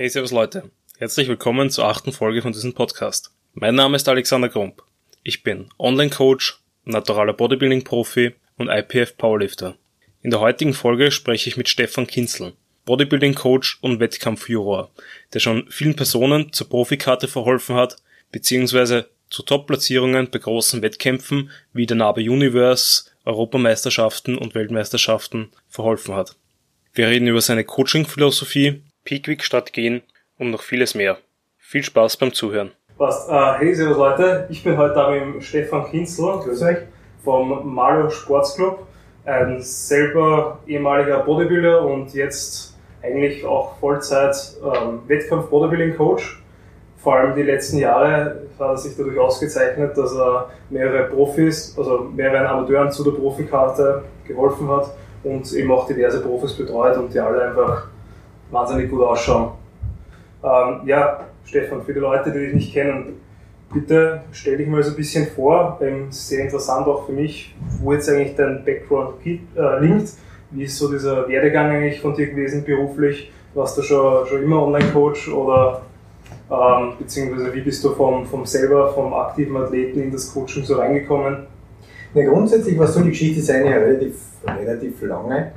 Hey, servus Leute. Herzlich willkommen zur achten Folge von diesem Podcast. Mein Name ist Alexander Grump. Ich bin Online-Coach, naturaler Bodybuilding-Profi und IPF-Powerlifter. In der heutigen Folge spreche ich mit Stefan Kinzel, Bodybuilding-Coach und Wettkampfjuror, der schon vielen Personen zur Profikarte verholfen hat, beziehungsweise zu Top-Platzierungen bei großen Wettkämpfen wie der Nabe Universe, Europameisterschaften und Weltmeisterschaften verholfen hat. Wir reden über seine Coaching-Philosophie, Peakweek-Strategien und noch vieles mehr. Viel Spaß beim Zuhören. Passt. Uh, hey, servus Leute. Ich bin heute da mit Stefan Kinzel, grüß euch, vom Malo Sportsclub. Ein selber ehemaliger Bodybuilder und jetzt eigentlich auch Vollzeit ähm, Wettkampf-Bodybuilding-Coach. Vor allem die letzten Jahre hat er sich dadurch ausgezeichnet, dass er mehrere Profis, also mehreren Amateuren zu der Profikarte geholfen hat und eben auch diverse Profis betreut und die alle einfach wahnsinnig gut ausschauen. Ähm, ja, Stefan, für die Leute, die dich nicht kennen, bitte stell dich mal so ein bisschen vor. Ähm, sehr interessant auch für mich, wo jetzt eigentlich dein Background äh, liegt. Wie ist so dieser Werdegang eigentlich von dir gewesen beruflich? Warst du schon, schon immer Online-Coach oder ähm, beziehungsweise wie bist du vom, vom selber, vom aktiven Athleten in das Coaching so reingekommen? Na, grundsätzlich war so die Geschichte ist relativ, relativ lange.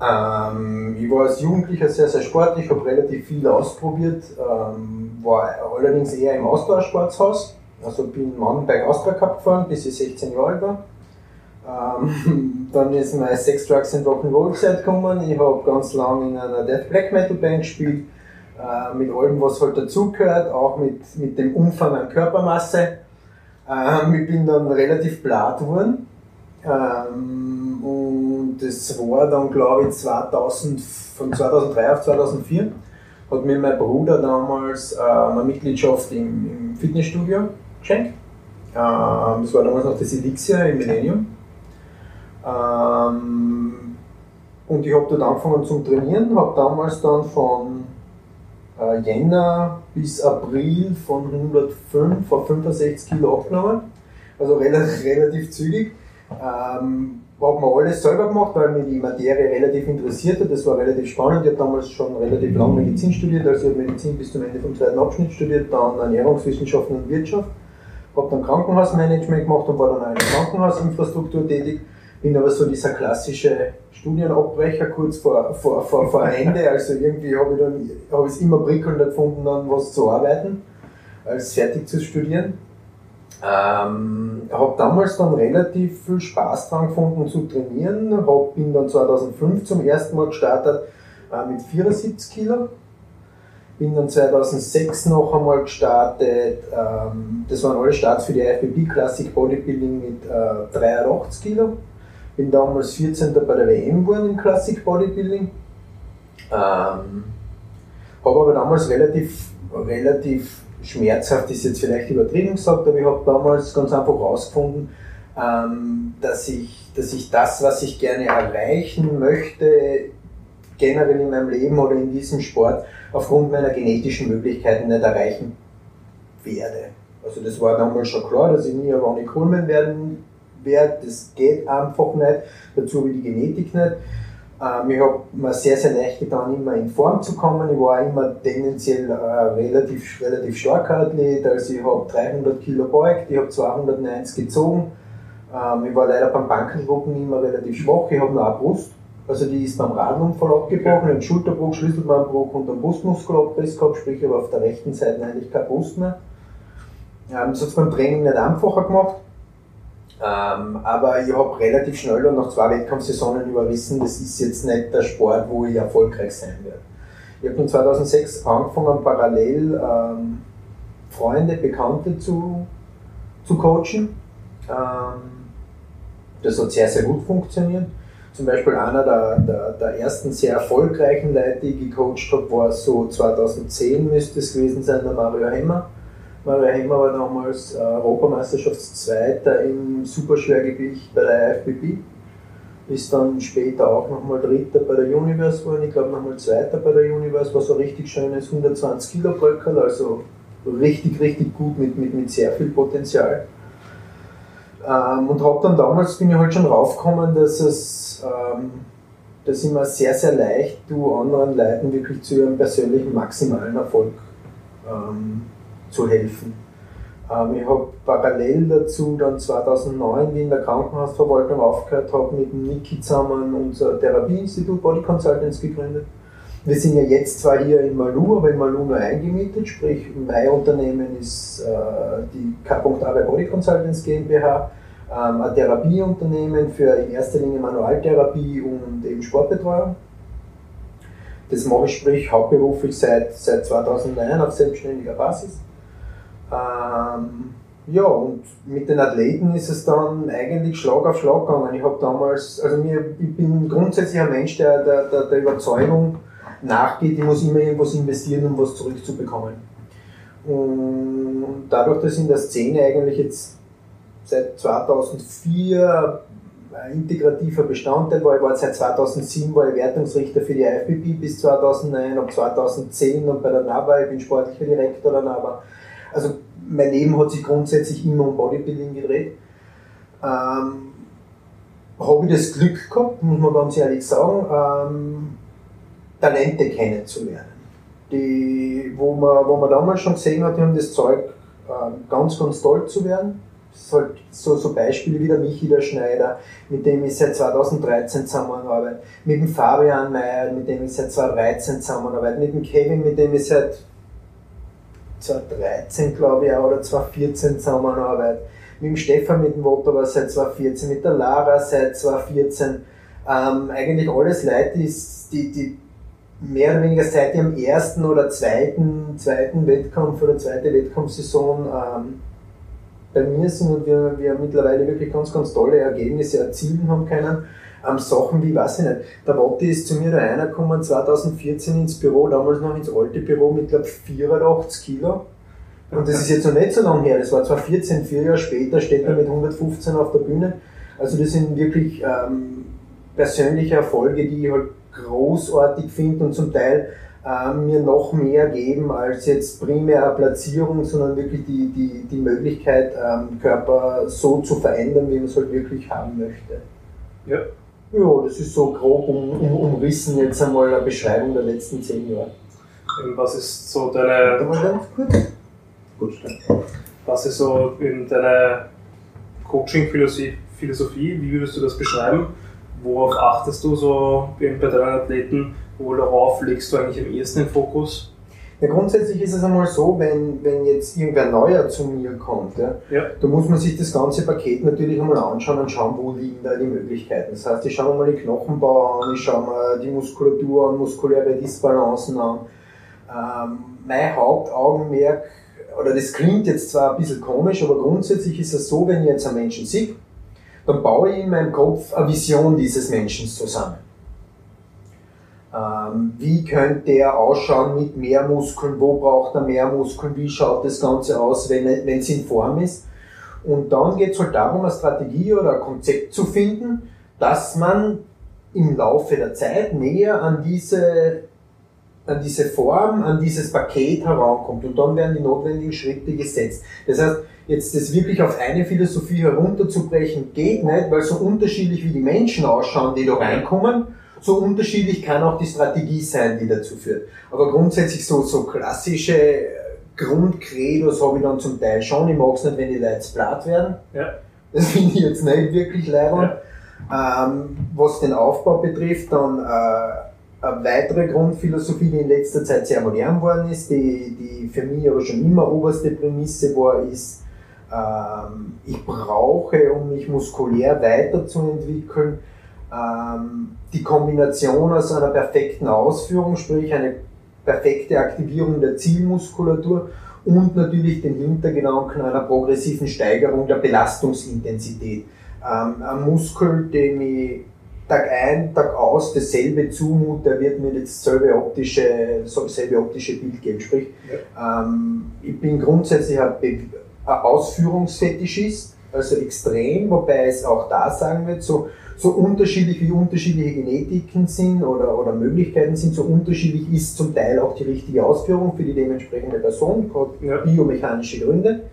Ähm, ich war als Jugendlicher sehr, sehr sportlich, habe relativ viel ausprobiert, ähm, war allerdings eher im Ausdauersportshaus. Also bin Mountainbike Austria Cup gefahren, bis ich 16 Jahre alt war. Ähm, dann ist meine Sex, Drugs and Rock'n'Roll Zeit gekommen. Ich habe ganz lange in einer Death Black Metal Band gespielt, äh, mit allem, was halt dazugehört, auch mit, mit dem Umfang an Körpermasse. Ähm, ich bin dann relativ blatt geworden. Ähm, das war dann, glaube ich, 2000, von 2003 auf 2004 hat mir mein Bruder damals äh, eine Mitgliedschaft im, im Fitnessstudio geschenkt. Ähm, das war damals noch das Elixir im Millennium. Ähm, und ich habe dort angefangen zum Trainieren, habe damals dann von äh, Jänner bis April von 105 auf 65 Kilo abgenommen. Also relativ, relativ zügig. Ähm, haben wir alles selber gemacht, weil mich die Materie relativ interessierte. Das war relativ spannend. Ich habe damals schon relativ lange Medizin studiert, also ich habe Medizin bis zum Ende vom zweiten Abschnitt studiert, dann Ernährungswissenschaften und Wirtschaft. Habe dann Krankenhausmanagement gemacht und war dann auch in der Krankenhausinfrastruktur tätig. Bin aber so dieser klassische Studienabbrecher kurz vor, vor, vor, vor Ende. Also irgendwie habe ich dann habe ich es immer prickelnd gefunden, dann was zu arbeiten, als fertig zu studieren. Ähm, habe damals dann relativ viel Spaß dran gefunden zu trainieren. Hab, bin dann 2005 zum ersten Mal gestartet äh, mit 74 Kilo. Bin dann 2006 noch einmal gestartet. Ähm, das waren alle Starts für die IFBB Classic Bodybuilding mit äh, 83 Kilo. Bin damals 14. bei der WM geworden im Classic Bodybuilding. Ähm, habe aber damals relativ, relativ schmerzhaft ist jetzt vielleicht übertrieben gesagt, aber ich habe damals ganz einfach herausgefunden, ähm, dass, ich, dass ich das, was ich gerne erreichen möchte, generell in meinem Leben oder in diesem Sport, aufgrund meiner genetischen Möglichkeiten nicht erreichen werde. Also das war damals schon klar, dass ich nie ein Ronnie Coleman werden werde. Das geht einfach nicht. Dazu wie die Genetik nicht. Ähm, ich habe mir sehr, sehr leicht getan, immer in Form zu kommen. Ich war immer tendenziell äh, relativ, relativ starker Athlet. Also ich habe 300 Kilo beugt, ich habe 290 gezogen. Ähm, ich war leider beim Bankendrucken immer relativ schwach. Ich habe nur eine Brust. Also die ist beim Radunfall abgebrochen, ein Schulterbruch, Schlüsselbeinbruch und ein Brustmuskelabriss gehabt, sprich ich habe auf der rechten Seite eigentlich keine Brust mehr. Ähm, das hat es beim Training nicht einfacher gemacht. Ähm, aber ich habe relativ schnell und nach zwei Wettkampfsaisonen überrissen, das ist jetzt nicht der Sport, wo ich erfolgreich sein werde. Ich habe 2006 angefangen, parallel ähm, Freunde, Bekannte zu, zu coachen. Ähm, das hat sehr, sehr gut funktioniert. Zum Beispiel einer der, der, der ersten sehr erfolgreichen Leute, die ich gecoacht habe, war so 2010 müsste es gewesen sein, der Mario Hemmer Mario Hemmer war damals äh, Europameisterschaftszweiter im Superschwergewicht bei der IFBB. Ist dann später auch nochmal Dritter bei der Universe geworden, ich glaube nochmal Zweiter bei der Universe, war so ein richtig schönes 120 Kilo Bröckerl, also richtig, richtig gut mit, mit, mit sehr viel Potenzial. Ähm, und habe dann damals, bin ich halt schon raufgekommen, dass es, ähm, da sind wir sehr, sehr leicht, du anderen Leuten wirklich zu ihrem persönlichen maximalen Erfolg ähm, zu helfen. Ähm, ich habe parallel dazu dann 2009, wie in der Krankenhausverwaltung aufgehört habe, mit Niki zusammen unser Therapieinstitut Body Consultants gegründet. Wir sind ja jetzt zwar hier in Malu, aber in Malu nur eingemietet, sprich mein Unternehmen ist äh, die K.A Body Consultants GmbH, ähm, ein Therapieunternehmen für in erster Linie Manualtherapie und eben Sportbetreuung. Das mache ich sprich hauptberuflich seit, seit 2009 auf selbstständiger Basis. Ähm, ja, und mit den Athleten ist es dann eigentlich Schlag auf Schlag gegangen. Ich habe damals, also mir, ich bin grundsätzlich ein Mensch, der der, der, der Überzeugung nachgeht, ich muss immer irgendwas investieren, um was zurückzubekommen. Und dadurch, dass in der Szene eigentlich jetzt seit 2004 ein integrativer Bestandteil war, ich war seit 2007 war ich Wertungsrichter für die IFBB bis 2009, ab 2010 und bei der NABA, ich bin sportlicher Direktor der NABA also mein Leben hat sich grundsätzlich immer um Bodybuilding gedreht. Ähm, habe ich das Glück gehabt, muss man ganz ehrlich sagen, ähm, Talente kennenzulernen. Die, wo, man, wo man damals schon gesehen hat, die haben das Zeug, äh, ganz, ganz toll zu werden. Das ist halt so, so Beispiele wie der Michi, der Schneider, mit dem ich seit 2013 zusammenarbeite, mit dem Fabian Mayer, mit dem ich seit 2013 zusammenarbeite, mit dem Kevin, mit dem ich seit 2013, glaube ich, oder 2014 Zusammenarbeit. Mit dem Stefan, mit dem Wotter war seit 2014, mit der Lara seit 2014. Ähm, eigentlich alles Leute, die, die, die mehr oder weniger seit ihrem ersten oder zweiten, zweiten Wettkampf oder zweite Wettkampfsaison ähm, bei mir sind und wir, wir mittlerweile wirklich ganz, ganz tolle Ergebnisse erzielen haben können ähm, Sachen wie, weiß ich nicht, der Wotti ist zu mir da reingekommen 2014 ins Büro, damals noch ins alte Büro mit, glaube 84 Kilo. Und das ist jetzt noch nicht so lange her, das war 2014, vier Jahre später, steht er mit 115 auf der Bühne. Also das sind wirklich ähm, persönliche Erfolge, die ich halt großartig finde und zum Teil ähm, mir noch mehr geben als jetzt primär eine Platzierung, sondern wirklich die, die, die Möglichkeit, ähm, Körper so zu verändern, wie man es halt wirklich haben möchte. Ja. Ja, das ist so grob um, um, umrissen jetzt einmal eine Beschreibung der letzten zehn Jahre. Was ist so deine. Gut, Was ist so in deine Coaching-Philosophie? Wie würdest du das beschreiben? Worauf achtest du so bei deinen Athleten? Worauf legst du eigentlich am ehesten den Fokus? Ja, grundsätzlich ist es einmal so, wenn, wenn jetzt irgendwer Neuer zu mir kommt, ja, ja. da muss man sich das ganze Paket natürlich einmal anschauen und schauen, wo liegen da die Möglichkeiten. Das heißt, ich schaue mir mal den Knochenbau an, ich schaue mir die Muskulatur an, muskuläre Disbalancen an. Ähm, mein Hauptaugenmerk, oder das klingt jetzt zwar ein bisschen komisch, aber grundsätzlich ist es so, wenn ich jetzt einen Menschen sehe, dann baue ich in meinem Kopf eine Vision dieses Menschen zusammen. Ähm, wie könnte der ausschauen mit mehr Muskeln? Wo braucht er mehr Muskeln? Wie schaut das Ganze aus, wenn, wenn es in Form ist? Und dann geht es halt darum, eine Strategie oder ein Konzept zu finden, dass man im Laufe der Zeit näher an diese, an diese Form, an dieses Paket herankommt. Und dann werden die notwendigen Schritte gesetzt. Das heißt, jetzt das wirklich auf eine Philosophie herunterzubrechen, geht nicht, weil so unterschiedlich wie die Menschen ausschauen, die da reinkommen, so unterschiedlich kann auch die Strategie sein, die dazu führt. Aber grundsätzlich so, so klassische Grundcredos habe ich dann zum Teil schon. Ich mag es nicht, wenn die Leute platt werden. Ja. Das finde ich jetzt nicht wirklich leider. Ja. Ähm, was den Aufbau betrifft, dann äh, eine weitere Grundphilosophie, die in letzter Zeit sehr modern worden ist, die, die für mich aber schon immer oberste Prämisse war, ist, ähm, ich brauche, um mich muskulär weiterzuentwickeln, die Kombination aus einer perfekten Ausführung, sprich eine perfekte Aktivierung der Zielmuskulatur und natürlich den Hintergedanken einer progressiven Steigerung der Belastungsintensität. Ähm, ein Muskel, dem ich Tag ein, Tag aus dasselbe zumute, der wird mir dasselbe optische, dasselbe optische Bild geben. Sprich, ja. ähm, ich bin grundsätzlich ein, ein Ausführungsfetischist, also extrem, wobei es auch da sagen wird, so so unterschiedlich wie unterschiedliche Genetiken sind oder, oder Möglichkeiten sind, so unterschiedlich ist zum Teil auch die richtige Ausführung für die dementsprechende Person, ja. biomechanische Gründe.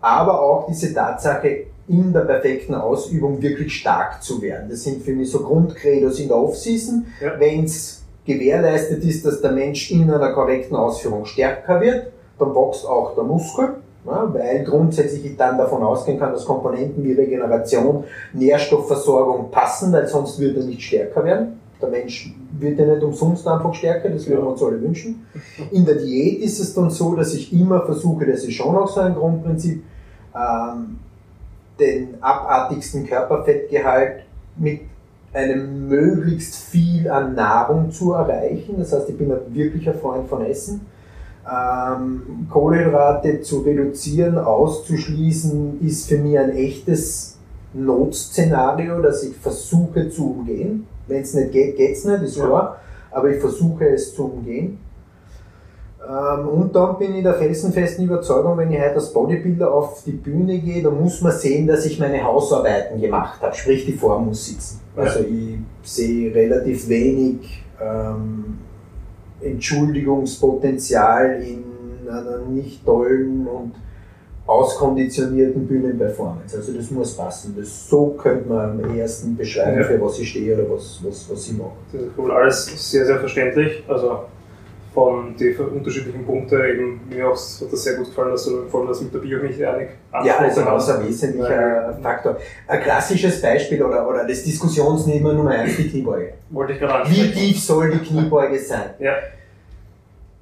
Aber auch diese Tatsache, in der perfekten Ausübung wirklich stark zu werden. Das sind für mich so Grundcredos in der Off-Season. Ja. Wenn es gewährleistet ist, dass der Mensch in einer korrekten Ausführung stärker wird, dann wächst auch der Muskel, weil grundsätzlich ich dann davon ausgehen kann, dass Komponenten wie Regeneration, Nährstoffversorgung passen, weil sonst würde er nicht stärker werden. Der Mensch wird ja nicht umsonst einfach stärker, das würden wir uns alle wünschen. In der Diät ist es dann so, dass ich immer versuche, das ist schon auch so ein Grundprinzip, ähm, den abartigsten Körperfettgehalt mit einem möglichst viel an Nahrung zu erreichen. Das heißt, ich bin ein wirklicher Freund von Essen. Ähm, Kohlenhydrate zu reduzieren, auszuschließen, ist für mich ein echtes Notszenario, das ich versuche zu umgehen. Wenn es nicht geht, geht es nicht, ist klar, aber ich versuche es zu umgehen. Ähm, und dann bin ich der felsenfesten Überzeugung, wenn ich heute als Bodybuilder auf die Bühne gehe, dann muss man sehen, dass ich meine Hausarbeiten gemacht habe, sprich die Form muss sitzen. Also ich sehe relativ wenig ähm, Entschuldigungspotenzial in einer nicht tollen und auskonditionierten Bühnenperformance. Also das muss passen. Das, so könnte man am ersten beschreiben, ja. für was ich stehe oder was, was, was ich mache. Das ist cool. Alles sehr, sehr verständlich. Also von den unterschiedlichen Punkten eben, mir auch, hat das sehr gut gefallen, dass du vor allem das mit der Biomechanik Ja, also ein wesentlicher ja. Faktor. Ein klassisches Beispiel oder, oder das Diskussionsnehmer Nummer eins, die Kniebeuge. Wollte ich gerade Wie tief soll die Kniebeuge sein? Ja.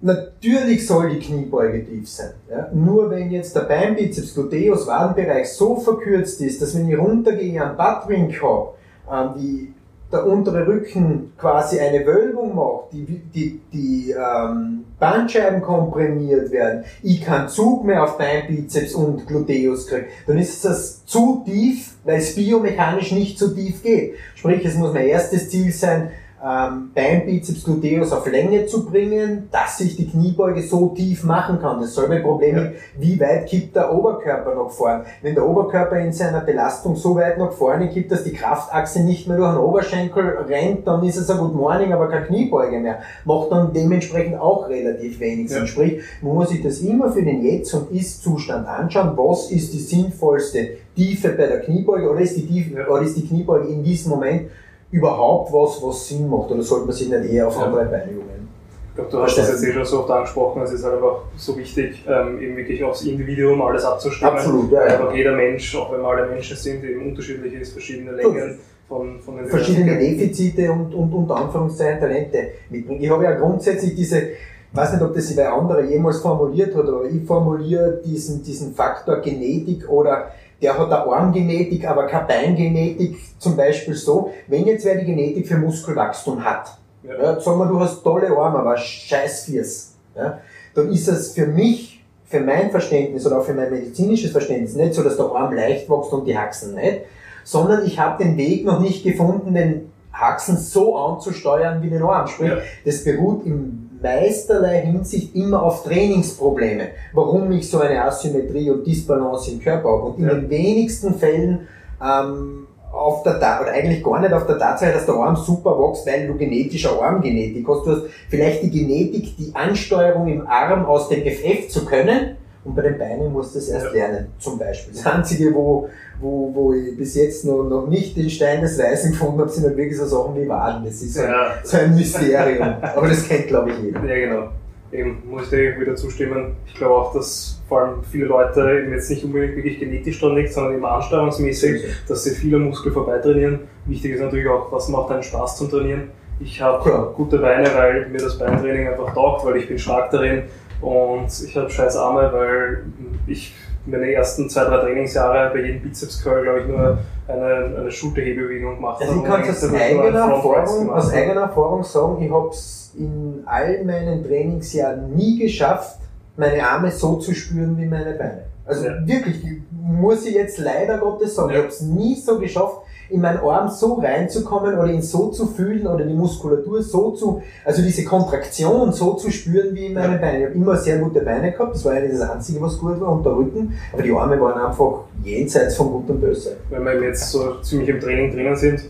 Natürlich soll die Kniebeuge tief sein. Ja? Nur wenn jetzt der Beinbizeps, Gluteus, Wadenbereich so verkürzt ist, dass wenn ich runtergehe am Buttwink habe, die der untere Rücken quasi eine Wölbung macht, die, die, die ähm, Bandscheiben komprimiert werden, ich keinen Zug mehr auf Beinbizeps und Gluteus kriege, dann ist das zu tief, weil es biomechanisch nicht so tief geht. Sprich, es muss mein erstes Ziel sein, ähm, Beinbizeps Gluteus auf Länge zu bringen, dass ich die Kniebeuge so tief machen kann. Dasselbe Problem ja. wie weit kippt der Oberkörper nach vorne. Wenn der Oberkörper in seiner Belastung so weit nach vorne kippt, dass die Kraftachse nicht mehr durch den Oberschenkel rennt, dann ist es ein Good Morning, aber keine Kniebeuge mehr. Macht dann dementsprechend auch relativ wenig Sinn. Ja. Sprich, man muss sich das immer für den Jetzt- und Ist-Zustand anschauen. Was ist die sinnvollste Tiefe bei der Kniebeuge oder ist die, Tiefe, oder ist die Kniebeuge in diesem Moment überhaupt was, was Sinn macht oder sollte man sich nicht eher auf andere Beine jungen? Ich glaube, du hast das jetzt eh schon so oft angesprochen, es ist halt einfach so wichtig, ähm, eben wirklich aufs Individuum alles abzustimmen. Absolut, ja. Einfach jeder Mensch, auch wenn wir alle Menschen sind, eben unterschiedlich ist, verschiedene Längen von, von den Verschiedene Defizite und, und unter Anführungszeichen Talente mitbringen. Ich habe ja grundsätzlich diese, ich weiß nicht, ob das sie bei anderen jemals formuliert hat, aber ich formuliere diesen, diesen Faktor Genetik oder der hat eine Armgenetik, aber keine Beingenetik, zum Beispiel so, wenn jetzt wer die Genetik für Muskelwachstum hat, ja. Ja, sagen wir, du hast tolle Arme, aber scheiß Fiers, ja, dann ist es für mich, für mein Verständnis oder auch für mein medizinisches Verständnis nicht so, dass der Arm leicht wächst und die Haxen nicht, sondern ich habe den Weg noch nicht gefunden, den Haxen so anzusteuern wie den Arm. Sprich, ja. das beruht im meisterlei Hinsicht immer auf Trainingsprobleme, warum ich so eine Asymmetrie und Disbalance im Körper habe. Und in ja. den wenigsten Fällen ähm, auf der oder eigentlich gar nicht auf der Tatsache, dass der Arm super wächst, weil du genetische Armgenetik hast. Du hast vielleicht die Genetik, die Ansteuerung im Arm aus dem FF zu können, und bei den Beinen musst du es erst ja. lernen, zum Beispiel. Das Einzige, wo, wo, wo ich bis jetzt noch, noch nicht den Stein des Weisen gefunden habe, sind halt wirklich so Sachen wie Waden. Das ist so, ja. so ein Mysterium. Aber das kennt, glaube ich, jeder. Ja, genau. Eben, muss ich dir wieder zustimmen. Ich glaube auch, dass vor allem viele Leute eben jetzt nicht unbedingt wirklich genetisch dran liegt, sondern eben ansteuerungsmäßig, dass sie viele Muskel vorbeitrainieren. Wichtig ist natürlich auch, was macht einen Spaß zum Trainieren. Ich habe ja. gute Beine, weil mir das Beintraining einfach taugt, weil ich bin stark darin und ich habe scheiß Arme, weil ich meine ersten zwei, drei Trainingsjahre bei jedem Bizeps Curl, glaube ich, nur eine, eine Schulterhebebewegung gemacht also ich kann aus eigener, Erfahrung, aus eigener Erfahrung sagen, ich habe es in all meinen Trainingsjahren nie geschafft, meine Arme so zu spüren wie meine Beine. Also ja. wirklich, muss ich jetzt leider Gottes sagen, ja. ich habe es nie so geschafft, in meinen Arm so reinzukommen oder ihn so zu fühlen oder die Muskulatur so zu, also diese Kontraktion so zu spüren wie in meinen Beinen. Ich habe immer sehr gute Beine gehabt, das war eigentlich das Einzige, was gut war, und der Rücken, aber die Arme waren einfach jenseits von Gut und Böse. Wenn wir jetzt so ziemlich im Training drinnen sind,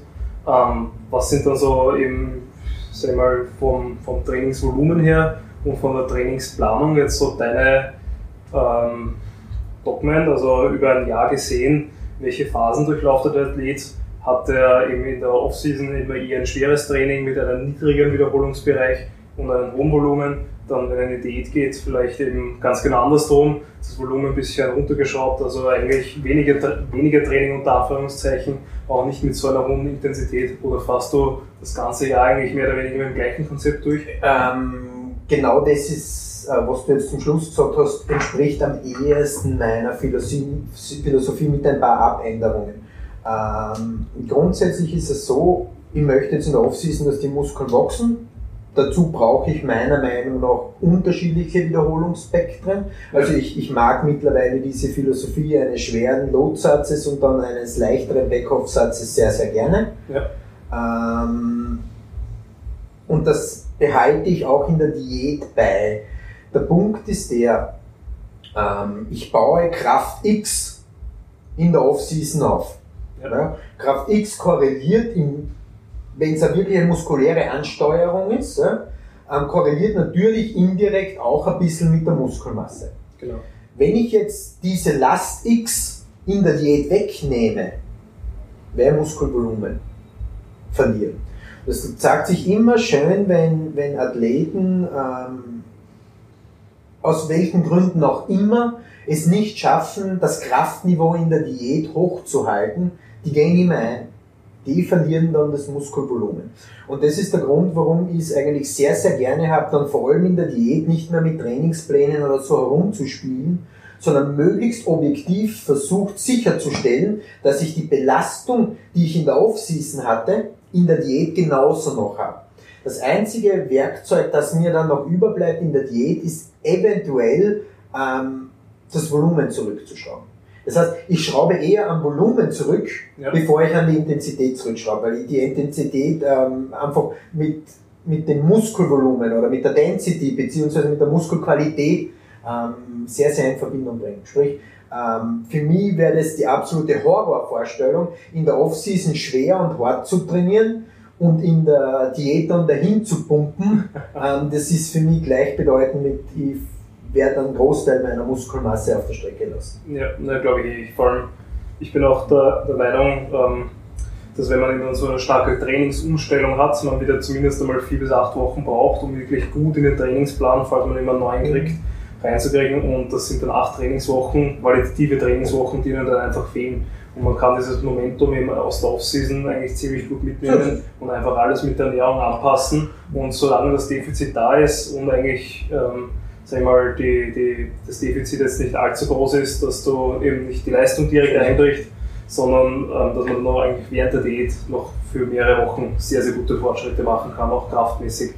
ähm, was sind dann so eben, sag ich mal, vom, vom Trainingsvolumen her und von der Trainingsplanung jetzt so deine ähm, Topmen, also über ein Jahr gesehen, welche Phasen durchlauft der Athlet? Hat er eben in der Offseason immer eher ein schweres Training mit einem niedrigeren Wiederholungsbereich und einem hohen Volumen? Dann, wenn in die Diät geht, vielleicht eben ganz genau andersrum, das Volumen ein bisschen runtergeschraubt, also eigentlich weniger, weniger Training unter Anführungszeichen, auch nicht mit so einer hohen Intensität oder fasst du das ganze Jahr eigentlich mehr oder weniger mit dem gleichen Konzept durch? Ähm, genau das ist, äh, was du jetzt zum Schluss gesagt hast, entspricht am ehesten meiner Philosophie mit ein paar Abänderungen. Ähm, grundsätzlich ist es so, ich möchte jetzt in der Offseason, dass die Muskeln wachsen. Dazu brauche ich meiner Meinung nach unterschiedliche Wiederholungsspektren. Also ich, ich mag mittlerweile diese Philosophie eines schweren Lotsatzes und dann eines leichteren Backoff-Satzes sehr, sehr gerne. Ja. Ähm, und das behalte ich auch in der Diät bei. Der Punkt ist der, ähm, ich baue Kraft X in der Off-Season auf. Ja. Kraft X korreliert, wenn es eine wirklich eine muskuläre Ansteuerung ist, ja, ähm, korreliert natürlich indirekt auch ein bisschen mit der Muskelmasse. Genau. Wenn ich jetzt diese Last X in der Diät wegnehme, wäre Muskelvolumen verlieren. Das zeigt sich immer schön, wenn, wenn Athleten ähm, aus welchen Gründen auch immer es nicht schaffen, das Kraftniveau in der Diät hochzuhalten, die gehen immer ein. Die verlieren dann das Muskelvolumen. Und das ist der Grund, warum ich es eigentlich sehr, sehr gerne habe, dann vor allem in der Diät nicht mehr mit Trainingsplänen oder so herumzuspielen, sondern möglichst objektiv versucht sicherzustellen, dass ich die Belastung, die ich in der Off-Season hatte, in der Diät genauso noch habe. Das einzige Werkzeug, das mir dann noch überbleibt in der Diät, ist eventuell ähm, das Volumen zurückzuschrauben. Das heißt, ich schraube eher am Volumen zurück, ja. bevor ich an die Intensität zurückschraube, weil ich die Intensität ähm, einfach mit, mit dem Muskelvolumen oder mit der Density beziehungsweise mit der Muskelqualität ähm, sehr, sehr in Verbindung bringe. Sprich, ähm, für mich wäre das die absolute Horrorvorstellung, in der Offseason schwer und hart zu trainieren und in der Diät dann dahin zu pumpen. Ähm, das ist für mich gleichbedeutend mit, ich werde einen Großteil meiner Muskelmasse auf der Strecke lassen. Ja, na, glaube ich. Vor allem, ich bin auch der, der Meinung, ähm, dass wenn man dann so eine starke Trainingsumstellung hat, man wieder zumindest einmal vier bis acht Wochen braucht, um wirklich gut in den Trainingsplan, falls man immer einen neuen kriegt, mhm. reinzukriegen. Und das sind dann acht Trainingswochen, qualitative Trainingswochen, die ihnen dann einfach fehlen. Und man kann dieses Momentum eben aus der Offseason eigentlich ziemlich gut mitnehmen und einfach alles mit der Ernährung anpassen. Und solange das Defizit da ist und eigentlich ähm, sag ich mal, die, die, das Defizit jetzt nicht allzu groß ist, dass du eben nicht die Leistung direkt einbricht, sondern ähm, dass man noch eigentlich während der Diät noch für mehrere Wochen sehr, sehr gute Fortschritte machen kann, auch kraftmäßig.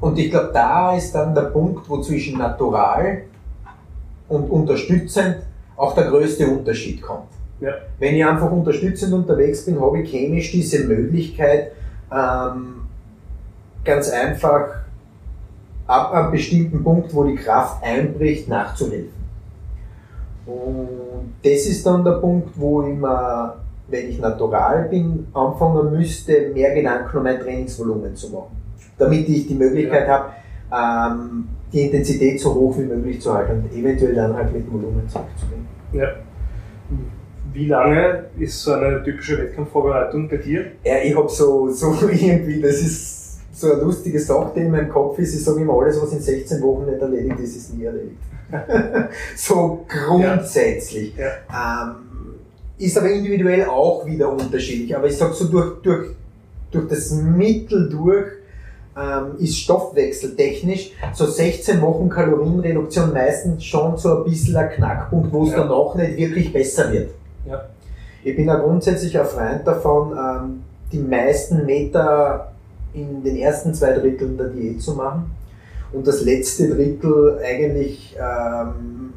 Und ich glaube, da ist dann der Punkt, wo zwischen natural und unterstützend auch der größte Unterschied kommt. Ja. Wenn ich einfach unterstützend unterwegs bin, habe ich chemisch diese Möglichkeit, ähm, ganz einfach ab einem bestimmten Punkt, wo die Kraft einbricht, nachzuhelfen. Und das ist dann der Punkt, wo ich mir, wenn ich natural bin, anfangen müsste, mehr Gedanken um mein Trainingsvolumen zu machen. Damit ich die Möglichkeit ja. habe, ähm, die Intensität so hoch wie möglich zu halten und eventuell dann halt mit dem Volumen zurückzugehen. Ja. Wie lange ist so eine typische Wettkampfvorbereitung bei dir? Ja, ich habe so, so irgendwie, das ist so eine lustige Sache, die in meinem Kopf ist, ich sage immer, alles, was in 16 Wochen nicht erledigt ist, ist nie erledigt. so grundsätzlich. Ja. Ja. Ähm, ist aber individuell auch wieder unterschiedlich. Aber ich sage so, durch, durch, durch das Mittel durch ähm, ist stoffwechseltechnisch so 16 Wochen Kalorienreduktion meistens schon so ein bisschen ein Knackpunkt, wo es ja. danach nicht wirklich besser wird. Ja. Ich bin ja grundsätzlich ein Freund davon, ähm, die meisten Meter in den ersten zwei Dritteln der Diät zu machen und das letzte Drittel eigentlich, ähm,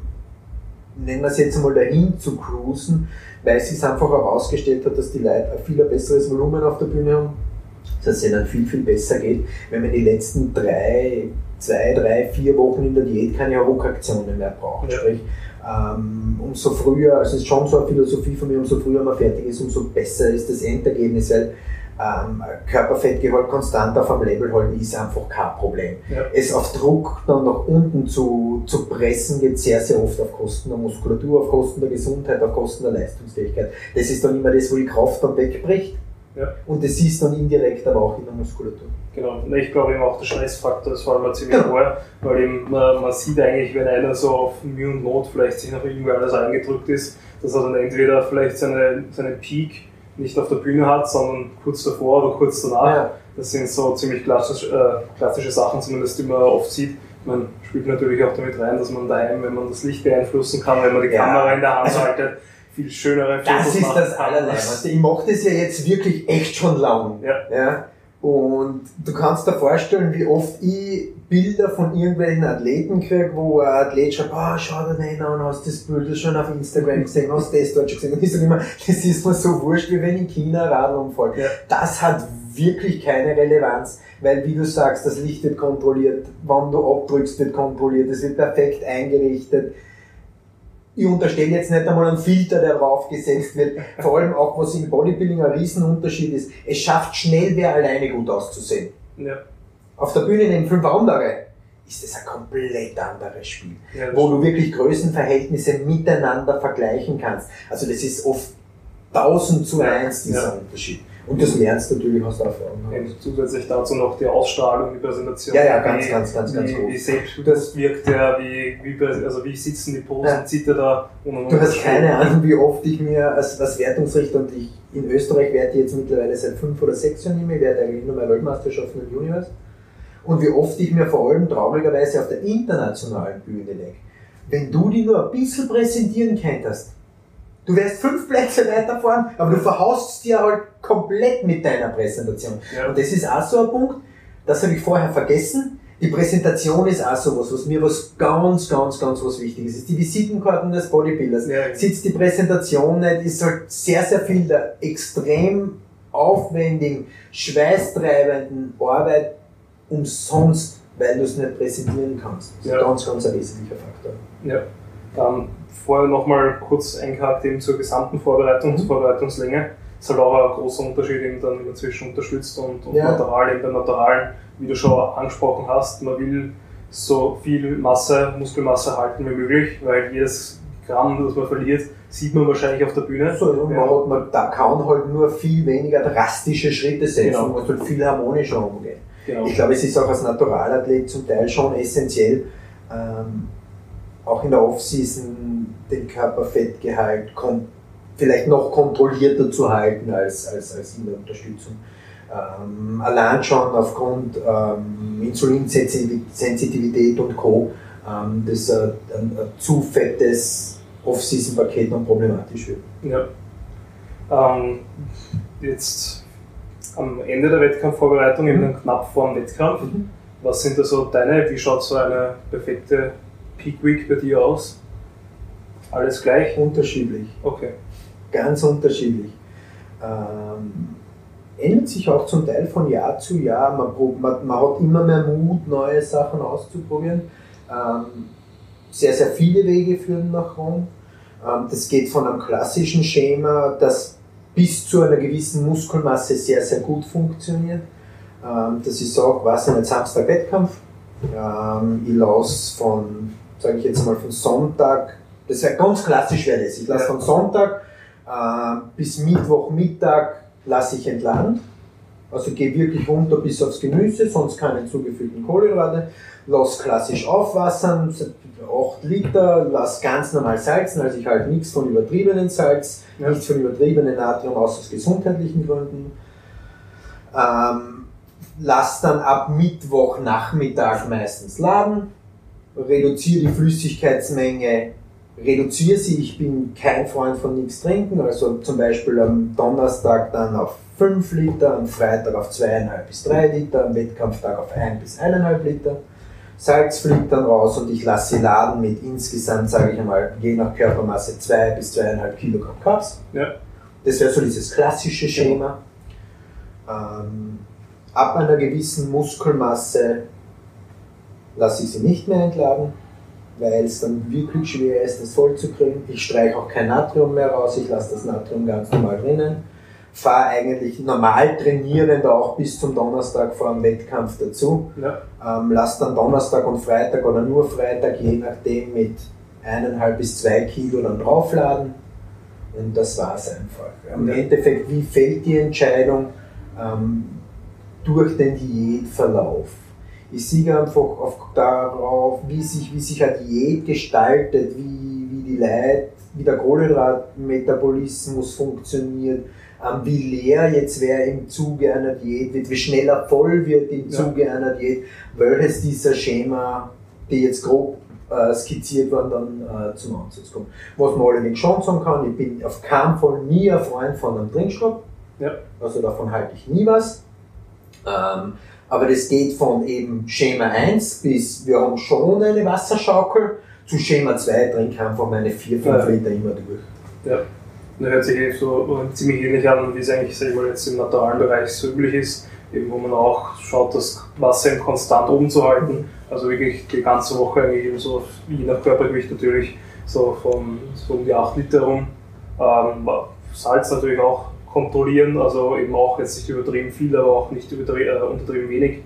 nennen wir es jetzt einmal dahin zu cruisen, weil es sich einfach herausgestellt hat, dass die Leute ein viel besseres Volumen auf der Bühne haben, dass es ihnen viel, viel besser geht, wenn man die letzten drei, zwei, drei, vier Wochen in der Diät keine Ruckaktionen mehr braucht. Ja. Sprich, ähm, umso früher, also es ist schon so eine Philosophie von mir, umso früher man fertig ist, umso besser ist das Endergebnis, weil ähm, Körperfettgehalt konstant auf einem Level halten, ist einfach kein Problem. Ja. Es auf Druck dann nach unten zu, zu pressen, geht sehr, sehr oft auf Kosten der Muskulatur, auf Kosten der Gesundheit, auf Kosten der Leistungsfähigkeit. Das ist dann immer das, wo die Kraft dann wegbricht. Ja. Und das ist dann indirekt aber auch in der Muskulatur. Genau, Na, ich glaube eben auch der Stressfaktor ist vor allem ziemlich Genau. hoher, weil eben man, man sieht eigentlich, wenn einer so auf Mühe und Not vielleicht sich noch irgendwie alles eingedrückt ist, dass er dann entweder vielleicht seine, seinen Peak nicht auf der Bühne hat, sondern kurz davor oder kurz danach. Ja. Das sind so ziemlich klassisch, äh, klassische Sachen, zumindest die man oft sieht. Man spielt natürlich auch damit rein, dass man daheim, wenn man das Licht beeinflussen kann, wenn man die Ja. Kamera in der Hand haltet, viel schönere Das Fotos ist machen das. Allerleibendste. Ich mache das ja jetzt wirklich echt schon lang. Ja. Ja? Und du kannst dir vorstellen, wie oft ich Bilder von irgendwelchen Athleten kriege, wo ein Athlet schreibt, ah, schau dir den an, hast das Bild schon auf Instagram gesehen, hast das dort schon gesehen. Und ich sage immer, das ist mir so wurscht, wie wenn in China Radl umfällt. Ja. Das hat wirklich keine Relevanz, weil wie du sagst, das Licht wird kontrolliert, wann du abdrückst, wird kontrolliert, es wird perfekt eingerichtet. Ich unterstelle jetzt nicht einmal einen Filter, der draufgesetzt wird. Vor allem auch, was im Bodybuilding ein Riesenunterschied ist. Es schafft schnell wer alleine gut auszusehen. Ja. Auf der Bühne neben fünf andere ist es ein komplett anderes Spiel, Ja, das wo du wirklich Größenverhältnisse miteinander vergleichen kannst. Also das ist oft 1000 zu Ja, 1 dieser ja. Unterschied. Und das lernst du natürlich aus der Erfahrung. Und zusätzlich dazu noch die Ausstrahlung, die Präsentation. Ja, ja, ganz, wie, ganz, ganz, ganz wie, gut. wie selbstbewusst wirkt der, wie, wie, also wie sitzen die Posen, Ja. zieht er da und und. Du hast keine Ahnung, wie oft ich mir als, als Wertungsrichter und ich in Österreich werte jetzt mittlerweile seit fünf oder sechs Jahren mehr, ich werde eigentlich nur mehr Weltmeisterschaften und Juniors. Und wie oft ich mir vor allem traurigerweise auf der internationalen Bühne lege. Wenn du die nur ein bisschen präsentieren könntest, du wärst fünf Plätze weiter vorn, aber du verhaust dir halt komplett mit deiner Präsentation. Ja. Und das ist auch so ein Punkt, das habe ich vorher vergessen. Die Präsentation ist auch sowas, was mir was ganz, ganz, ganz was Wichtiges ist. Die Visitenkarten des Bodybuilders. Ja. Sitzt die Präsentation nicht, ist halt sehr, sehr viel der extrem aufwendigen, schweißtreibenden Arbeit umsonst, weil du es nicht präsentieren kannst. Das ist Ja. ganz, ganz ein wesentlicher Faktor. Ja. Dann vorher nochmal kurz eingehakt eben zur gesamten Vorbereitung, Mhm. zur Vorbereitungslänge. Das ist halt auch ein großer Unterschied eben dann zwischen unterstützt und, und Ja. natural. Eben beim Naturalen, wie du schon angesprochen hast, man will so viel Masse, Muskelmasse halten wie möglich, weil jedes Gramm, das man verliert, sieht man wahrscheinlich auf der Bühne. So, und Ja. man, man da kann halt nur viel weniger drastische Schritte setzen. Genau. Man muss halt viel harmonischer umgehen. Genau. Ich glaube, es ist auch als Naturalathlet zum Teil schon essentiell, ähm, auch in der Off-Season den Körperfettgehalt vielleicht noch kontrollierter zu halten als, als, als in der Unterstützung. Ähm, allein schon aufgrund ähm, Insulinsensitivität und Co., ähm, dass äh, ein, ein zu fettes Off-Season-Paket noch problematisch wird. Ja. Ähm, jetzt am Ende der Wettkampfvorbereitung, eben dann knapp vor dem Wettkampf, Mhm. was sind da so deine, wie schaut so eine perfekte Peak Week bei dir aus? Alles gleich? Unterschiedlich. Okay. ganz unterschiedlich. Ähm, ändert sich auch zum Teil von Jahr zu Jahr. Man, man, man hat immer mehr Mut, neue Sachen auszuprobieren. Ähm, sehr, sehr viele Wege führen nach Rom. Ähm, das geht von einem klassischen Schema, das bis zu einer gewissen Muskelmasse sehr, sehr gut funktioniert. Ähm, dass ich sage, was ist jetzt Samstag Wettkampf? Ähm, ich lasse von, sage ich jetzt mal, von Sonntag, das wäre ganz klassisch wäre das. Ich lasse Ja. von Sonntag äh, bis Mittwochmittag lasse ich entladen. Also gehe wirklich runter bis aufs Gemüse, sonst keine zugefüllten Kohlenhydrate. Lass klassisch aufwassern, 8 Liter, lass ganz normal salzen, also ich halte nichts von übertriebenen Salz, Ja. nichts von übertriebenen Natrium aus aus gesundheitlichen Gründen. Ähm, lass dann ab Mittwochnachmittag meistens laden, reduziere die Flüssigkeitsmenge, reduziere sie. Ich bin kein Freund von nichts trinken, also zum Beispiel am Donnerstag dann auf 5 Liter, am Freitag auf 2,5 bis 3 Liter, am Wettkampftag auf 1 bis 1,5 Liter. Salz fliegt dann raus und ich lasse sie laden mit insgesamt, sage ich einmal, je nach Körpermasse 2 bis 2,5 Kilogramm Carbs. Ja. Das wäre so dieses klassische Schema. Ähm, ab einer gewissen Muskelmasse lasse ich sie nicht mehr entladen, weil es dann wirklich schwer ist, das voll zu kriegen. Ich streiche auch kein Natrium mehr raus, ich lasse das Natrium ganz normal drinnen. fahre eigentlich normal trainierend auch bis zum Donnerstag vor dem Wettkampf dazu. Ja. Ähm, lass dann Donnerstag und Freitag oder nur Freitag, je nachdem, mit eineinhalb bis zwei Kilo dann draufladen. Und das war es einfach. Im Ja. Endeffekt, wie fällt die Entscheidung ähm, durch den Diätverlauf? Ich sehe einfach auf, darauf, wie sich, wie sich eine Diät gestaltet, wie, wie die Leute, wie der Kohlenhydratmetabolismus funktioniert, ähm, wie leer jetzt wer im Zuge einer Diät wird, wie schneller voll wird im Ja. Zuge einer Diät, welches dieser Schema, die jetzt grob äh, skizziert waren, dann äh, zum Ansatz kommt. Was man allerdings schon sagen kann, ich bin auf keinen Fall nie ein Freund von einem Trinkstopp. Ja. Also davon halte ich nie was. Ähm, aber das geht von eben Schema 1 bis wir haben schon eine Wasserschaukel zu Schema 2 trinke einfach meine 4, 5 Ja. Liter immer durch. Ja. Das hört sich so äh, ziemlich ähnlich an, wie es eigentlich sag ich mal, jetzt im naturalen Bereich so üblich ist, eben wo man auch schaut, das Wasser konstant oben zu halten. Also wirklich die ganze Woche eigentlich eben so, je nach Körpergewicht natürlich, so von so um die 8 Liter rum. Ähm, Salz natürlich auch kontrollieren, also eben auch jetzt nicht übertrieben viel, aber auch nicht übertrieben, äh, untertrieben wenig.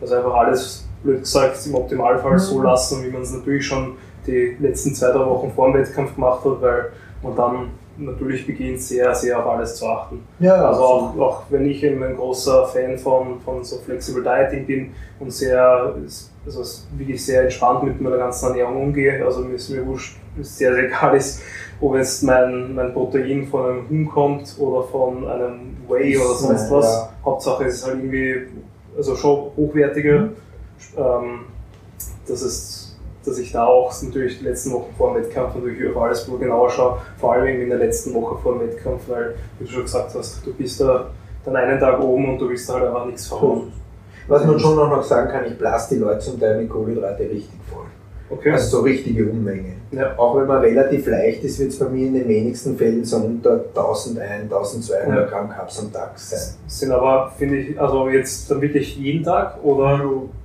Also einfach alles, blöd gesagt, im Optimalfall so Mhm. lassen, wie man es natürlich schon die letzten zwei, drei Wochen vor dem Wettkampf gemacht hat, weil man dann natürlich beginnt, sehr, sehr auf alles zu achten. Ja, Also auch, auch wenn ich eben ein großer Fan von, von so Flexible Dieting bin und sehr, also wirklich sehr entspannt mit meiner ganzen Ernährung umgehe, also mir ist mir wurscht, ist sehr, sehr egal ist, ob jetzt mein, mein Protein von einem Huhn kommt oder von einem Whey oder sonst Ja. was. Hauptsache es ist halt irgendwie, also schon hochwertiger. Ähm, das ist dass ich da auch natürlich die letzten Wochen vor dem Wettkampf natürlich auf alles genauer schaue, vor allem in der letzten Woche vor dem Wettkampf, weil, wie du schon gesagt hast, du bist da dann einen Tag oben und du willst da halt einfach nichts verhauen. Was man schon noch sagen kann, ich blase die Leute zum Teil mit Kohlenhydrate richtig voll. Okay. Also so richtige Unmengen. Ja. Auch wenn man relativ leicht ist, wird es bei mir in den wenigsten Fällen so unter 1001, 1200 Ja. Gramm Carbs am Tag sein. Sind aber, finde ich, also jetzt dann wirklich jeden Tag oder?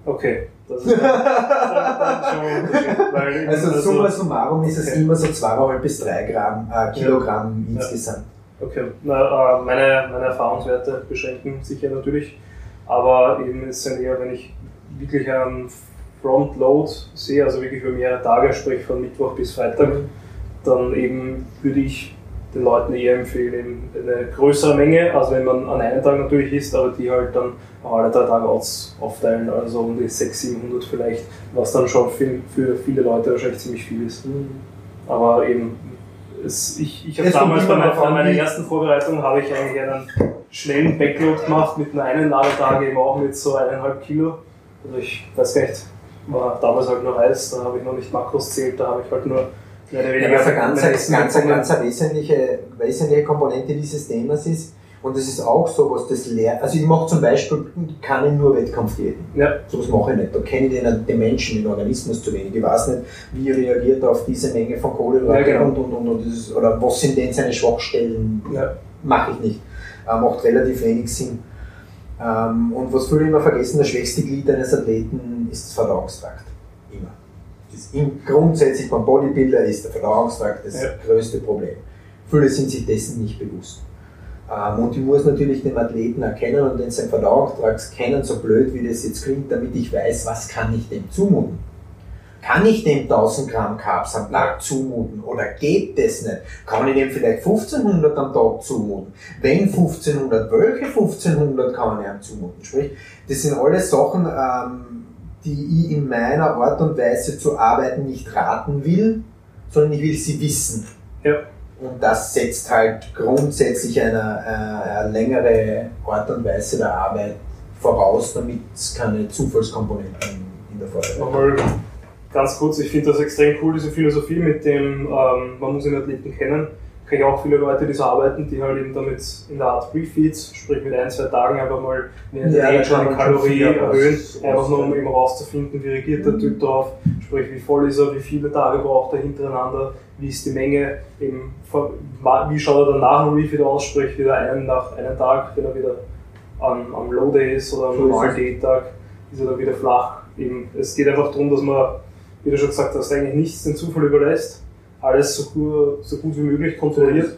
Okay. Das ist dann, dann schon weil Also summa summarum ist es Okay. immer so 2,5 bis 3 Gramm, äh, Kilogramm Ja. insgesamt. Okay, Na, äh, meine, meine Erfahrungswerte beschränken sich ja natürlich, aber eben es sind eher, wenn ich wirklich einen Frontload sehe, also wirklich über mehrere Tage, sprich von Mittwoch bis Freitag, dann eben würde ich den Leuten eher empfehlen, eine größere Menge, also wenn man an einem Tag natürlich isst, aber die halt dann alle drei Tage aufteilen, also um die 600, 700 vielleicht, was dann schon für, für viele Leute wahrscheinlich ziemlich viel ist. Aber eben, es, ich, ich habe damals bei meiner, bei meiner ersten Vorbereitung habe ich eigentlich einen schnellen Backload gemacht mit nur einem Ladetag eben auch mit so eineinhalb Kilo. Also ich weiß gar nicht, war damals halt nur Reis, da habe ich noch nicht Makros zählt, da habe ich halt nur mehr oder Ja, weniger was eine ganz, ganz, ganz, ganz eine wesentliche, wesentliche Komponente dieses Themas ist, und das ist auch so, was das lehrt. Also ich mache zum Beispiel keine nur Wettkampfdiäten. Ja, Sowas mache ich nicht. Da kenne ich den, den Menschen, den Organismus zu wenig. Ich weiß nicht, wie reagiert er auf diese Menge von Kohlenhydraten Ja, genau. und, und, und, und dieses, oder was sind denn seine Schwachstellen. ja, Mache ich nicht. Äh, macht relativ wenig Sinn. Ähm, und was viele immer vergessen, das schwächste Glied eines Athleten ist das Verdauungstrakt. Immer. Das im, grundsätzlich beim Bodybuilder ist der Verdauungstrakt das Ja. größte Problem. Viele sind sich dessen nicht bewusst. Ähm, und ich muss natürlich den Athleten erkennen und den sein Verdauungstrakt kennen, so blöd wie das jetzt klingt, damit ich weiß, was kann ich dem zumuten. Kann ich dem 1000 Gramm Carbs am Tag zumuten oder geht das nicht? Kann ich dem vielleicht 1500 am Tag zumuten? Wenn 1500, welche 1500 kann ich ihm zumuten? Sprich, das sind alles Sachen, ähm, die ich in meiner Art und Weise zu arbeiten nicht raten will, sondern ich will sie wissen. ja. Und das setzt halt grundsätzlich eine, äh, eine längere Art und Weise der Arbeit voraus, damit es keine Zufallskomponenten in der Vorbereitung Nochmal ganz kurz, ich finde das extrem cool, diese Philosophie mit dem, ähm, man muss den Athleten kennen. Kenne ich auch viele Leute, die so arbeiten, die halt eben damit in der Art Pre-Feeds, sprich mit ein, zwei Tagen einfach mal während Ja, der schon Kalorie erhöhen, einfach nur um eben rauszufinden, wie reagiert der Typ darauf, sprich wie voll ist er, wie viele Tage braucht er hintereinander, wie ist die Menge, eben, wie schaut er danach noch wie viel aus, sprich wieder einen nach einem Tag, wenn er wieder am, am Low Day ist oder am normalen. Diättag, ist er dann wieder flach. Eben, es geht einfach darum, dass man, wie du schon gesagt hast, eigentlich nichts den Zufall überlässt, alles so gut, so gut wie möglich kontrolliert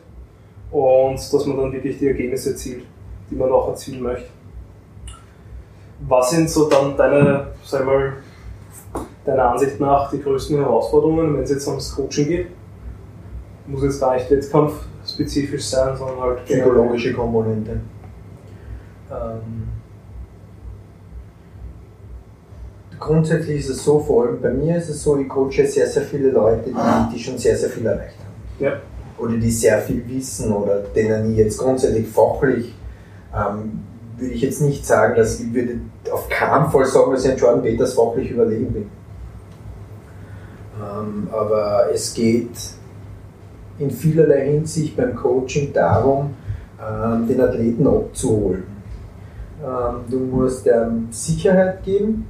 und dass man dann wirklich die Ergebnisse erzielt, die man auch erzielen möchte. Was sind so dann deine, sag mal, deiner Ansicht nach die größten Herausforderungen, wenn es jetzt ums Coaching geht? Muss jetzt gar nicht wettkampfspezifisch sein, sondern halt psychologische Komponente. Ähm, grundsätzlich ist es so, vor allem bei mir ist es so, ich coache sehr, sehr viele Leute, die, die schon sehr, sehr viel erreicht haben. Ja. Oder die sehr viel wissen oder denen ich jetzt grundsätzlich fachlich, ähm, würde ich jetzt nicht sagen, dass ich würde auf keinen Fall sagen, dass ich an Jordan Peters fachlich überlegen bin. Ähm, aber es geht in vielerlei Hinsicht beim Coaching darum, ähm, den Athleten abzuholen. Ähm, du musst ähm, Sicherheit geben,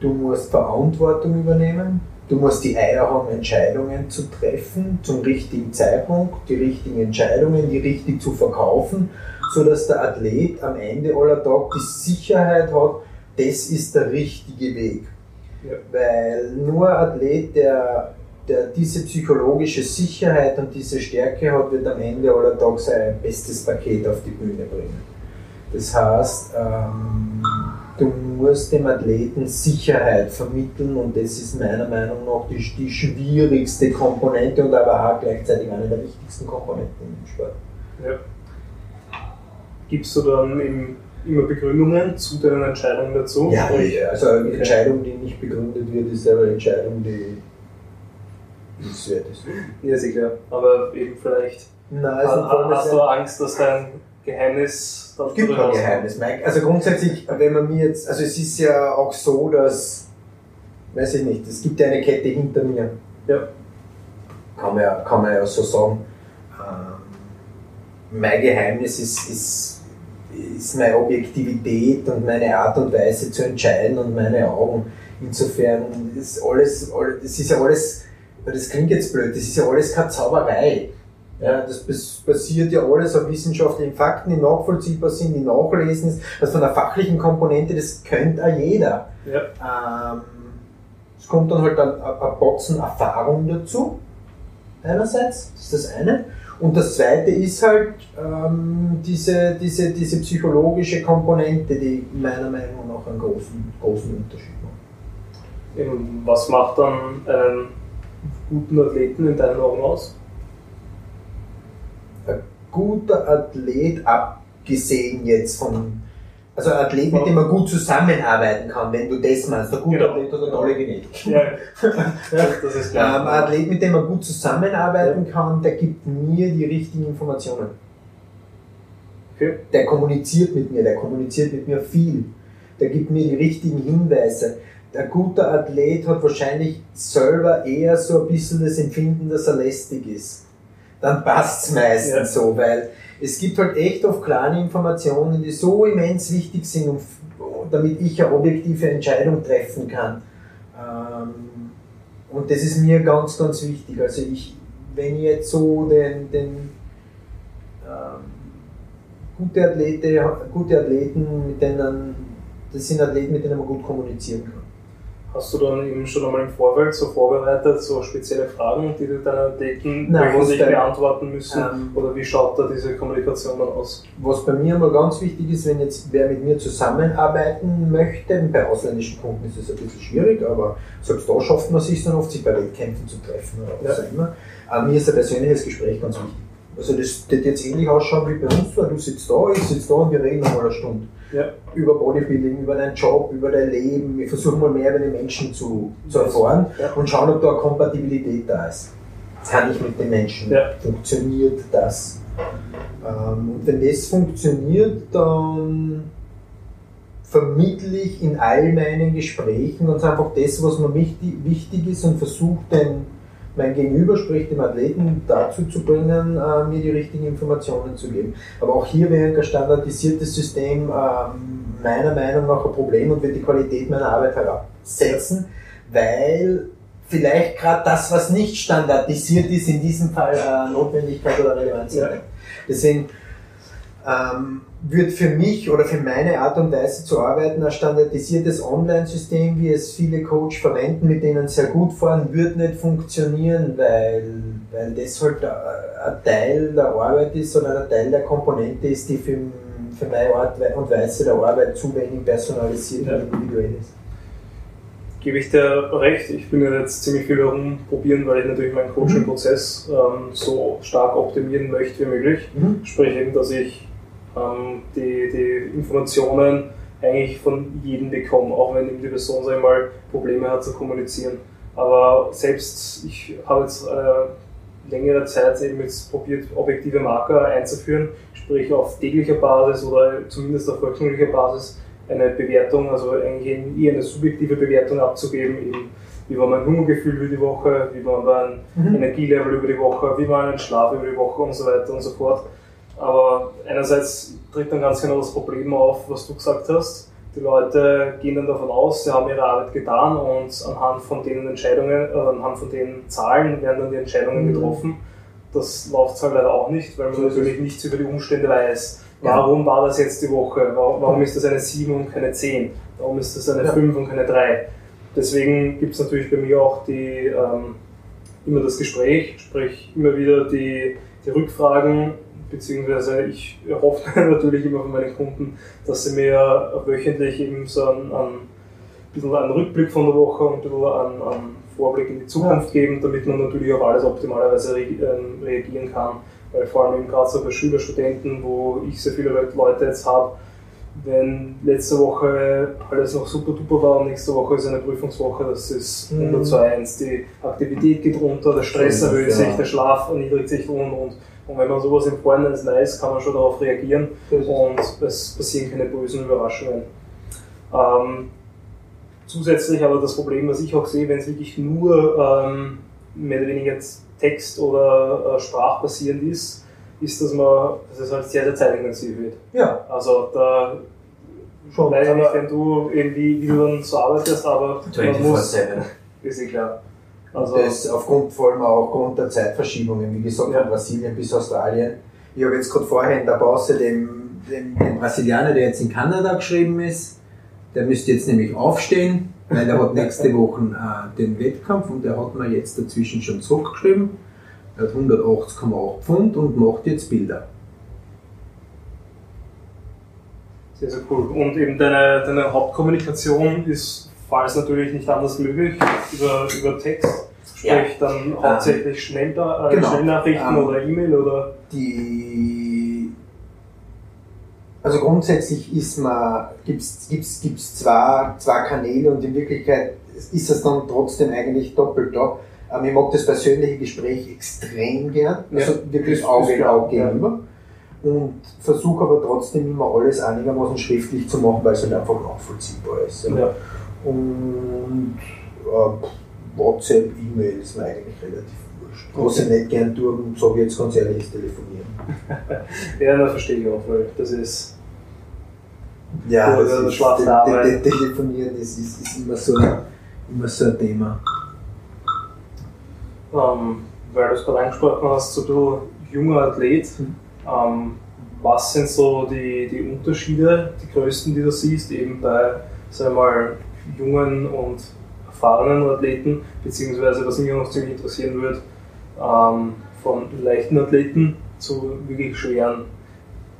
du musst Verantwortung übernehmen, du musst die Eier haben, Entscheidungen zu treffen zum richtigen Zeitpunkt, die richtigen Entscheidungen, die richtig zu verkaufen, sodass der Athlet am Ende aller Tag die Sicherheit hat, das ist der richtige Weg. Ja. Weil nur ein Athlet, der, der diese psychologische Sicherheit und diese Stärke hat, wird am Ende aller Tag sein bestes Paket auf die Bühne bringen. Das heißt, ähm, du musst dem Athleten Sicherheit vermitteln und das ist meiner Meinung nach die, die schwierigste Komponente und aber auch gleichzeitig eine der wichtigsten Komponenten im Sport. Ja. Gibst du dann im, immer Begründungen zu deinen Entscheidungen dazu? Ja, also eine. Entscheidung, die nicht begründet wird, ist eine Entscheidung, die nichts wert ist. Ja, sicher. Aber eben vielleicht Nein, also hast, hast du Angst, dass dein Geheimnis es gibt kein Geheimnis, Mike. Also grundsätzlich, wenn man mir jetzt, also es ist ja auch so, dass, weiß ich nicht, es gibt ja eine Kette hinter mir. Ja. Kann man ja, kann man ja so sagen. Ähm, mein Geheimnis ist, ist, ist meine Objektivität und meine Art und Weise zu entscheiden und meine Augen. Insofern ist alles, das ist ja alles, das klingt jetzt blöd, das ist ja alles keine Zauberei. Ja, das basiert ja alles auf wissenschaftlichen Fakten, die nachvollziehbar sind, die nachlesen ist. Also von der fachlichen Komponente, das könnte auch jeder. Ja. Ähm, es kommt dann halt ein, ein Botzen Erfahrung dazu. Einerseits, das ist das eine. Und das zweite ist halt ähm, diese, diese, diese psychologische Komponente, die meiner Meinung nach einen großen, großen Unterschied macht. Was macht dann einen guten Athleten in deinen Augen aus? Guter Athlet, abgesehen jetzt von, also ein Athlet, mit dem man gut zusammenarbeiten kann, wenn du das meinst. Der gute genau. Athlet hat eine tolle Genetik. Ja, das ist klar. Ähm, ein Athlet, mit dem man gut zusammenarbeiten ja. kann, der gibt mir die richtigen Informationen. Okay. Der kommuniziert mit mir, der kommuniziert mit mir viel. Der gibt mir die richtigen Hinweise. Der gute Athlet hat wahrscheinlich selber eher so ein bisschen das Empfinden, dass er lästig ist dann passt es meistens ja. so, weil es gibt halt echt oft kleine Informationen, die so immens wichtig sind, um, damit ich eine objektive Entscheidung treffen kann. Ähm, und das ist mir ganz, ganz wichtig. Also ich, wenn ich jetzt so den, den ähm, gute, Athlete, gute Athleten, mit denen, das sind Athleten, mit denen man gut kommunizieren kann. Hast du dann eben schon einmal im Vorfeld so vorbereitet, so spezielle Fragen, die du deinen Athleten nicht beantworten müssen? Ähm, oder wie schaut da diese Kommunikation dann aus? Was bei mir immer ganz wichtig ist, wenn jetzt wer mit mir zusammenarbeiten möchte, bei ausländischen Kunden ist es ein bisschen schwierig, aber selbst da schafft man sich dann oft, sich bei Wettkämpfen zu treffen oder was auch immer. Aber mir ist ein persönliches Gespräch ganz wichtig. Also das wird jetzt ähnlich ausschauen wie bei uns, weil du sitzt da, ich sitze da und wir reden einmal eine Stunde ja. über Bodybuilding, über deinen Job, über dein Leben. Wir versuchen mal mehr über den Menschen zu, zu erfahren ja. und schauen, ob da eine Kompatibilität da ist. Kann ich mit den Menschen? Ja. Funktioniert das? Ähm, und wenn das funktioniert, dann vermittle ich in all meinen Gesprächen ganz einfach das, was mir wichtig, wichtig ist und versuche den mein Gegenüber, sprich dem Athleten, dazu zu bringen, äh, mir die richtigen Informationen zu geben. Aber auch hier wäre ein standardisiertes System äh, meiner Meinung nach ein Problem und wird die Qualität meiner Arbeit herabsetzen, weil vielleicht gerade das, was nicht standardisiert ist, in diesem Fall äh, Notwendigkeit oder Relevanz hat. Ja. Deswegen ähm, wird für mich oder für meine Art und Weise zu arbeiten ein standardisiertes Online-System, wie es viele Coach verwenden, mit denen sehr gut fahren, wird nicht funktionieren, weil, weil das halt ein Teil der Arbeit ist oder ein Teil der Komponente ist, die für, für meine Art und Weise der Arbeit zu wenig personalisiert ja. und individuell ist. Gebe ich dir recht, ich bin ja jetzt ziemlich viel herumprobieren, weil ich natürlich meinen Coaching-Prozess ähm, so stark optimieren möchte wie möglich. Mhm. Sprich eben, dass ich ähm, die, die Informationen eigentlich von jedem bekommen, auch wenn die Person sag ich mal, Probleme hat zu kommunizieren. Aber selbst ich habe jetzt äh, längere Zeit eben jetzt probiert, objektive Marker einzuführen, sprich auf täglicher Basis oder zumindest auf wöchentlicher Basis eine Bewertung, also eigentlich eher eine subjektive Bewertung abzugeben, eben wie war mein Hungergefühl über die Woche, wie war mein mhm. Energielevel über die Woche, wie war mein Schlaf über die Woche und so weiter und so fort. Aber einerseits tritt dann ganz genau das Problem auf, was du gesagt hast. Die Leute gehen dann davon aus, sie haben ihre Arbeit getan und anhand von den Entscheidungen, äh, anhand von den Zahlen werden dann die Entscheidungen mhm. getroffen. Das läuft halt leider auch nicht, weil man natürlich nichts über die Umstände weiß. Warum war das jetzt die Woche? Warum ist das eine 7 und keine 10? Warum ist das eine ja. 5 und keine 3? Deswegen gibt es natürlich bei mir auch die, ähm, immer das Gespräch, sprich immer wieder die, die Rückfragen, beziehungsweise ich hoffe natürlich immer von meinen Kunden, dass sie mir wöchentlich eben so einen, einen, bisschen einen Rückblick von der Woche und ein bisschen einen, einen Vorblick in die Zukunft geben, damit man natürlich auf alles optimalerweise ähm, reagieren kann. Weil vor allem eben gerade so bei Schüler, Studenten, wo ich sehr viele Leute jetzt habe, wenn letzte Woche alles noch super duper war und nächste Woche ist eine Prüfungswoche, das ist 100 mhm. zu 1. Die Aktivität geht runter, der Stress erhöht sich, der Schlaf erniedrigt sich und und. Und wenn man sowas im Vorhinein weiß, kann man schon darauf reagieren und es passieren keine bösen Überraschungen. Ähm, zusätzlich aber das Problem, was ich auch sehe, wenn es wirklich nur ähm, mehr oder weniger Text- oder äh, sprachbasierend ist, ist, dass man, dass es halt sehr, sehr zeitintensiv wird. Ja. Also da schon weiß ich nicht, wenn du irgendwie, wie du dann so arbeitest, aber man muss, ist eh klar. Also das aufgrund vor allem auch aufgrund der Zeitverschiebungen, wie gesagt, ja. von Brasilien bis Australien. Ich habe jetzt gerade vorher in der Pause dem, dem, dem Brasilianer, der jetzt in Kanada geschrieben ist, der müsste jetzt nämlich aufstehen, weil er hat nächste Woche äh, den Wettkampf und der hat mir jetzt dazwischen schon zurückgeschrieben. Er hat 180,8 Pfund und macht jetzt Bilder. Sehr, sehr cool. Und eben deine, deine Hauptkommunikation ist, falls natürlich nicht anders möglich, über, über Text. Sprich ja. dann hauptsächlich ähm, Schnell, äh, genau. Schnellnachrichten ähm, oder E-Mail oder? Die also grundsätzlich ist man, gibt's, gibt's, gibt's zwei, zwei Kanäle und in Wirklichkeit ist es dann trotzdem eigentlich doppelt da. Ähm, ich mag das persönliche Gespräch extrem gern, also ja, wirklich Auge in Auge gegenüber. Und versuche aber trotzdem immer alles einigermaßen schriftlich zu machen, weil es halt einfach nachvollziehbar ist. Ja. Und äh, WhatsApp, E-Mail ist mir eigentlich relativ wurscht. Okay. Was ich nicht gern tue, sage ich jetzt ganz ehrlich, ist telefonieren. ja, das verstehe ich auch, weil das ist. Ja, das, das ist, te te telefonieren ist, ist, ist immer, so, immer so ein Thema. Ähm, weil du es gerade angesprochen hast, so du junger Athlet, mhm. ähm, was sind so die, die Unterschiede, die größten, die du siehst, eben bei, sagen wir mal, jungen und erfahrenen Athleten, beziehungsweise was mich noch ziemlich interessieren würde, ähm, von leichten Athleten zu wirklich schweren.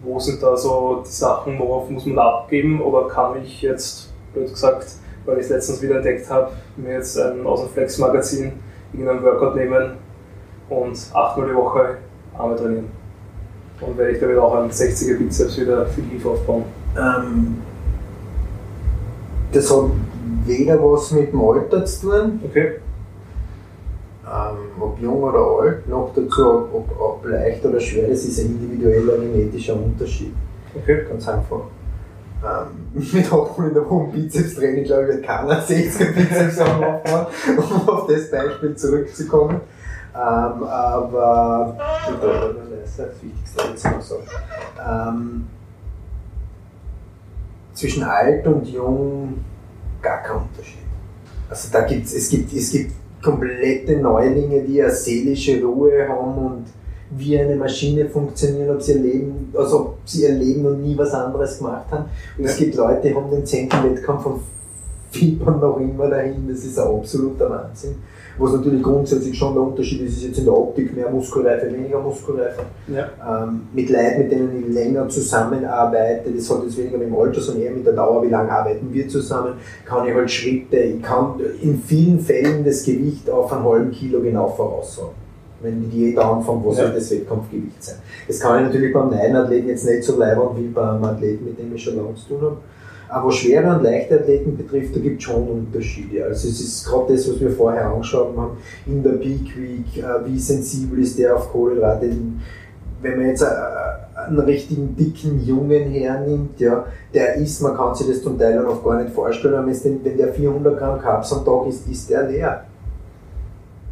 Wo sind da so die Sachen, worauf muss man abgeben oder kann ich jetzt, blöd gesagt, weil ich es letztens wieder entdeckt habe, mir jetzt ein aus dem Flex-Magazin irgendeinen Workout nehmen und achtmal die Woche Arme trainieren. Und werde ich damit auch einen 60er Bizeps wieder effektiv aufbauen. Ähm, das hat weder was mit dem Alter zu tun. Okay. Ähm, ob jung oder alt, noch dazu, ob, ob, ob leicht oder schwer, das ist ein individueller genetischer Unterschied. Okay. Ganz einfach. Ähm, mit auch in der hohen Bizeps-Training, glaube ich, wird keiner 60er Bizeps aufbauen, um auf das Beispiel zurückzukommen. Ähm, aber das ist das Wichtigste jetzt mal so. Ähm, zwischen alt und jung gar kein Unterschied. Also da gibt's, es gibt, es gibt komplette Neulinge, die eine seelische Ruhe haben und wie eine Maschine funktioniert, ob sie ihr Leben, also ob sie ihr Leben und nie was anderes gemacht haben. Und es gibt Leute, die haben den Zehntel-Wettkampf und fiebern noch immer dahin, das ist ein absoluter Wahnsinn. Was natürlich grundsätzlich schon der Unterschied ist, ist jetzt in der Optik mehr Muskelreife, weniger Muskelreife. Ja. Ähm, mit Leuten, mit denen ich länger zusammenarbeite, das hat jetzt weniger mit dem Alter, sondern eher mit der Dauer, wie lange arbeiten wir zusammen, kann ich halt Schritte, ich kann in vielen Fällen das Gewicht auf einen halben Kilo genau voraussagen. Wenn die Diät anfängt, was Ja. soll das Wettkampfgewicht sein? Das kann ich natürlich beim neuen Athleten jetzt nicht so leibern wie beim Athleten, mit dem ich schon lange zu tun habe. Aber schwere und leichte Athleten betrifft, da gibt es schon Unterschiede. Also es ist gerade das, was wir vorher angeschaut haben, in der Peak Week, äh, wie sensibel ist der auf Kohlenhydrate. Wenn man jetzt äh, einen richtigen dicken Jungen hernimmt, ja, der ist, man kann sich das zum Teil auch gar nicht vorstellen, aber wenn der 400 Gramm Carbs am Tag ist, ist der leer.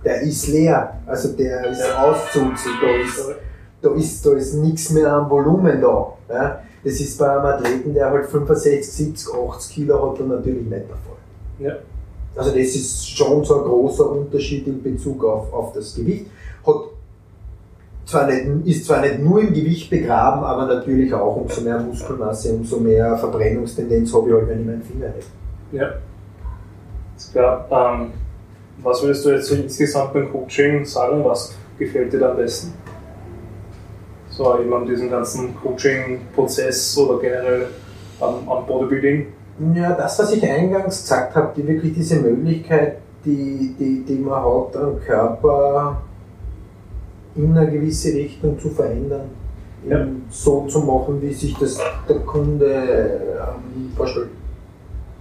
Der ist leer, also der ist Ja. auszuzeln, da ist da ist, da ist nichts mehr an Volumen da. Ja? Das ist bei einem Athleten, der halt 65, 70, 80 Kilo hat, dann natürlich nicht der Fall. Ja. Also das ist schon so ein großer Unterschied in Bezug auf, auf das Gewicht. Hat zwar nicht, ist zwar nicht nur im Gewicht begraben, aber natürlich auch umso mehr Muskelmasse, umso mehr Verbrennungstendenz habe ich halt, wenn ich meinen Finger hätte. Ja. Ist klar. Ähm, was würdest du jetzt so insgesamt beim Coaching sagen? Was gefällt dir da am besten? So, eben an diesem ganzen Coaching-Prozess oder generell am, am Bodybuilding. Ja, das, was ich eingangs gesagt habe, die wirklich diese Möglichkeit, die, die, die man hat, am Körper in eine gewisse Richtung zu verändern, Ja. so zu machen, wie sich das der Kunde ähm, vorstellt.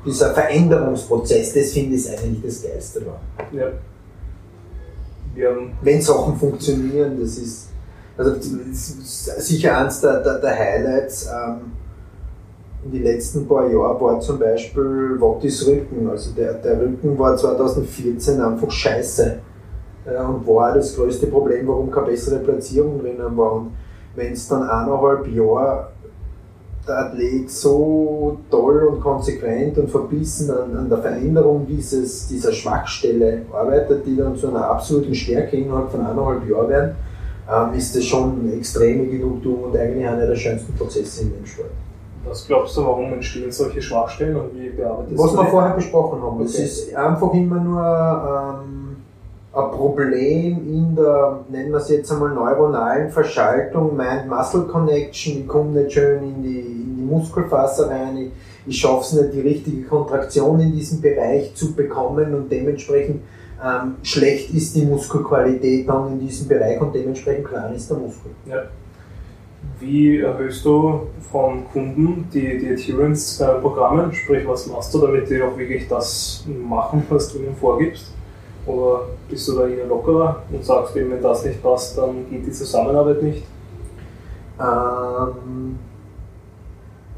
Dieser Veränderungsprozess, das finde ich eigentlich das Geilste daran. Ja. Wenn Sachen funktionieren, das ist, also sicher eins der, der, der Highlights. Ähm, in den letzten paar Jahren war zum Beispiel Wattis Rücken. Also der, der Rücken war 2014 einfach scheiße. Äh, und war das größte Problem, warum keine bessere Platzierung drinnen war. Und wenn es dann eineinhalb Jahre der Athlet so toll und konsequent und verbissen an, an der Veränderung dieses, dieser Schwachstelle arbeitet, die dann zu einer absoluten Stärke innerhalb von eineinhalb Jahren werden, ist das schon eine extreme Genugtuung und eigentlich einer der schönsten Prozesse in dem Sport. was glaubst du, warum entstehen solche Schwachstellen und wie bearbeitest Was du wir die? vorher besprochen haben, es Okay. ist einfach immer nur ähm, ein Problem in der, nennen wir es jetzt einmal, neuronalen Verschaltung, Mind-Muscle-Connection, ich komme nicht schön in die, in die Muskelfaser rein, ich, ich schaffe es nicht, die richtige Kontraktion in diesem Bereich zu bekommen und dementsprechend ähm, schlecht ist die Muskelqualität dann in diesem Bereich und dementsprechend klein ist der Muskel. Wie erhöhst du von Kunden die, die Adherence bei deinen Programmen? Sprich, was machst du, damit die auch wirklich das machen, was du ihnen vorgibst? Oder bist du da eher lockerer und sagst wenn das nicht passt, dann geht die Zusammenarbeit nicht? Ähm,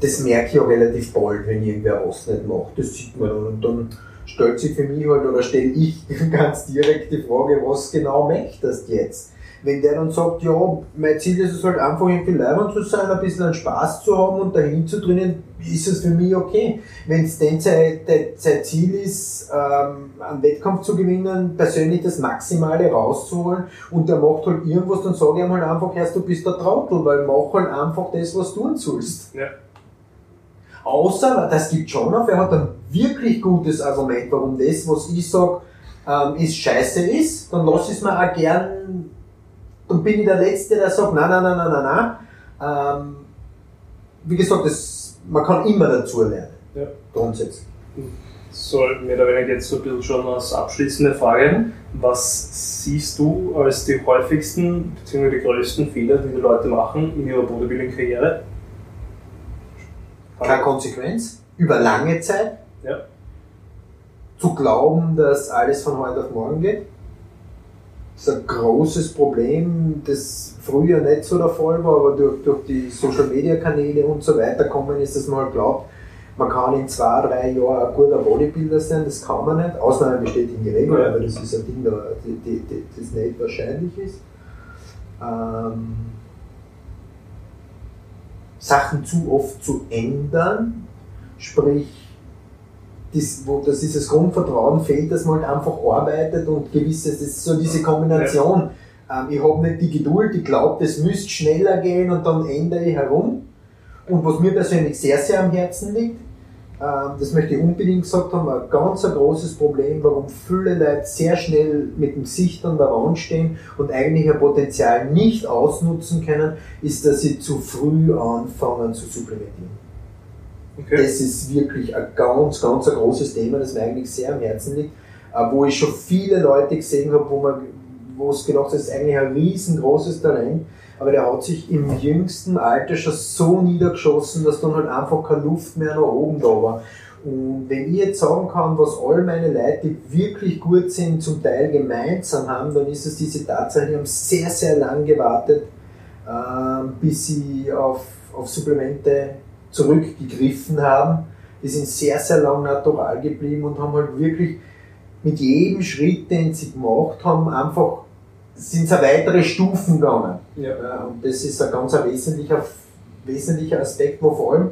das merke ich auch relativ bald, wenn irgendwer was nicht macht. Das sieht man. Und dann stellt sich für mich halt, oder stelle ich ganz direkt die Frage, was genau möchtest du jetzt? Wenn der dann sagt, ja, mein Ziel ist es halt einfach irgendwie leibend zu sein, ein bisschen einen Spaß zu haben und dahin zu trainieren, ist es für mich okay. Wenn es denn sein, sein Ziel ist, ähm, einen Wettkampf zu gewinnen, persönlich das Maximale rauszuholen und der macht halt irgendwas, dann sage ich ihm halt einfach erst, du bist der Trottel, weil mach halt einfach das, was du tun sollst. Ja. Außer, das gibt schon auf, er hat ein wirklich gutes Argument, warum das, was ich sage, ähm, ist scheiße ist, dann lass ich es mir auch gern, dann bin ich der Letzte, der sagt, nein, nein, nein, nein, nein, nein. Ähm, wie gesagt, das, man kann immer dazu lernen. Ja. Grundsätzlich. So, mehr oder weniger jetzt so ein bisschen schon als abschließende Frage. Was siehst du als die häufigsten bzw. die größten Fehler, die die Leute machen in ihrer Bodybuilding-Karriere? Keine Konsequenz, über lange Zeit. Ja. Zu glauben, dass alles von heute auf morgen geht. Das ist ein großes Problem, das früher nicht so der Fall war, aber durch, durch die Social Media Kanäle und so weiter kommen ist, dass man halt glaubt, man kann in zwei, drei Jahren ein guter Bodybuilder sein, das kann man nicht. Ausnahmen bestätigen die Regel, aber das ist ein Ding, das nicht wahrscheinlich ist. Ähm, Sachen zu oft zu ändern, sprich, das, wo, dass dieses Grundvertrauen fehlt, dass man halt einfach arbeitet und gewisses, das ist so diese Kombination, Ähm, ich habe nicht die Geduld, ich glaube, das müsste schneller gehen und dann ändere ich herum. Und was mir persönlich sehr, sehr am Herzen liegt, ähm, das möchte ich unbedingt gesagt haben, ein ganz ein großes Problem, warum viele Leute sehr schnell mit dem Gesicht an der Wand stehen und eigentlich ihr Potenzial nicht ausnutzen können, ist, dass sie zu früh anfangen zu supplementieren. Okay. Das ist wirklich ein ganz, ganz ein großes Thema, das mir eigentlich sehr am Herzen liegt, äh, wo ich schon viele Leute gesehen habe, wo man wo es gedacht das ist eigentlich ein riesengroßes Talent, aber der hat sich im jüngsten Alter schon so niedergeschossen, dass dann halt einfach keine Luft mehr nach oben da war. Und wenn ich jetzt sagen kann, was all meine Leute, die wirklich gut sind, zum Teil gemeinsam haben, dann ist es diese Tatsache, die haben sehr, sehr lang gewartet, äh, bis sie auf, auf Supplemente zurückgegriffen haben. Die sind sehr, sehr lang natural geblieben und haben halt wirklich mit jedem Schritt, den sie gemacht haben, einfach sind es weitere Stufen gegangen. Ja. Und das ist ein ganz ein wesentlicher, wesentlicher Aspekt, wo vor allem,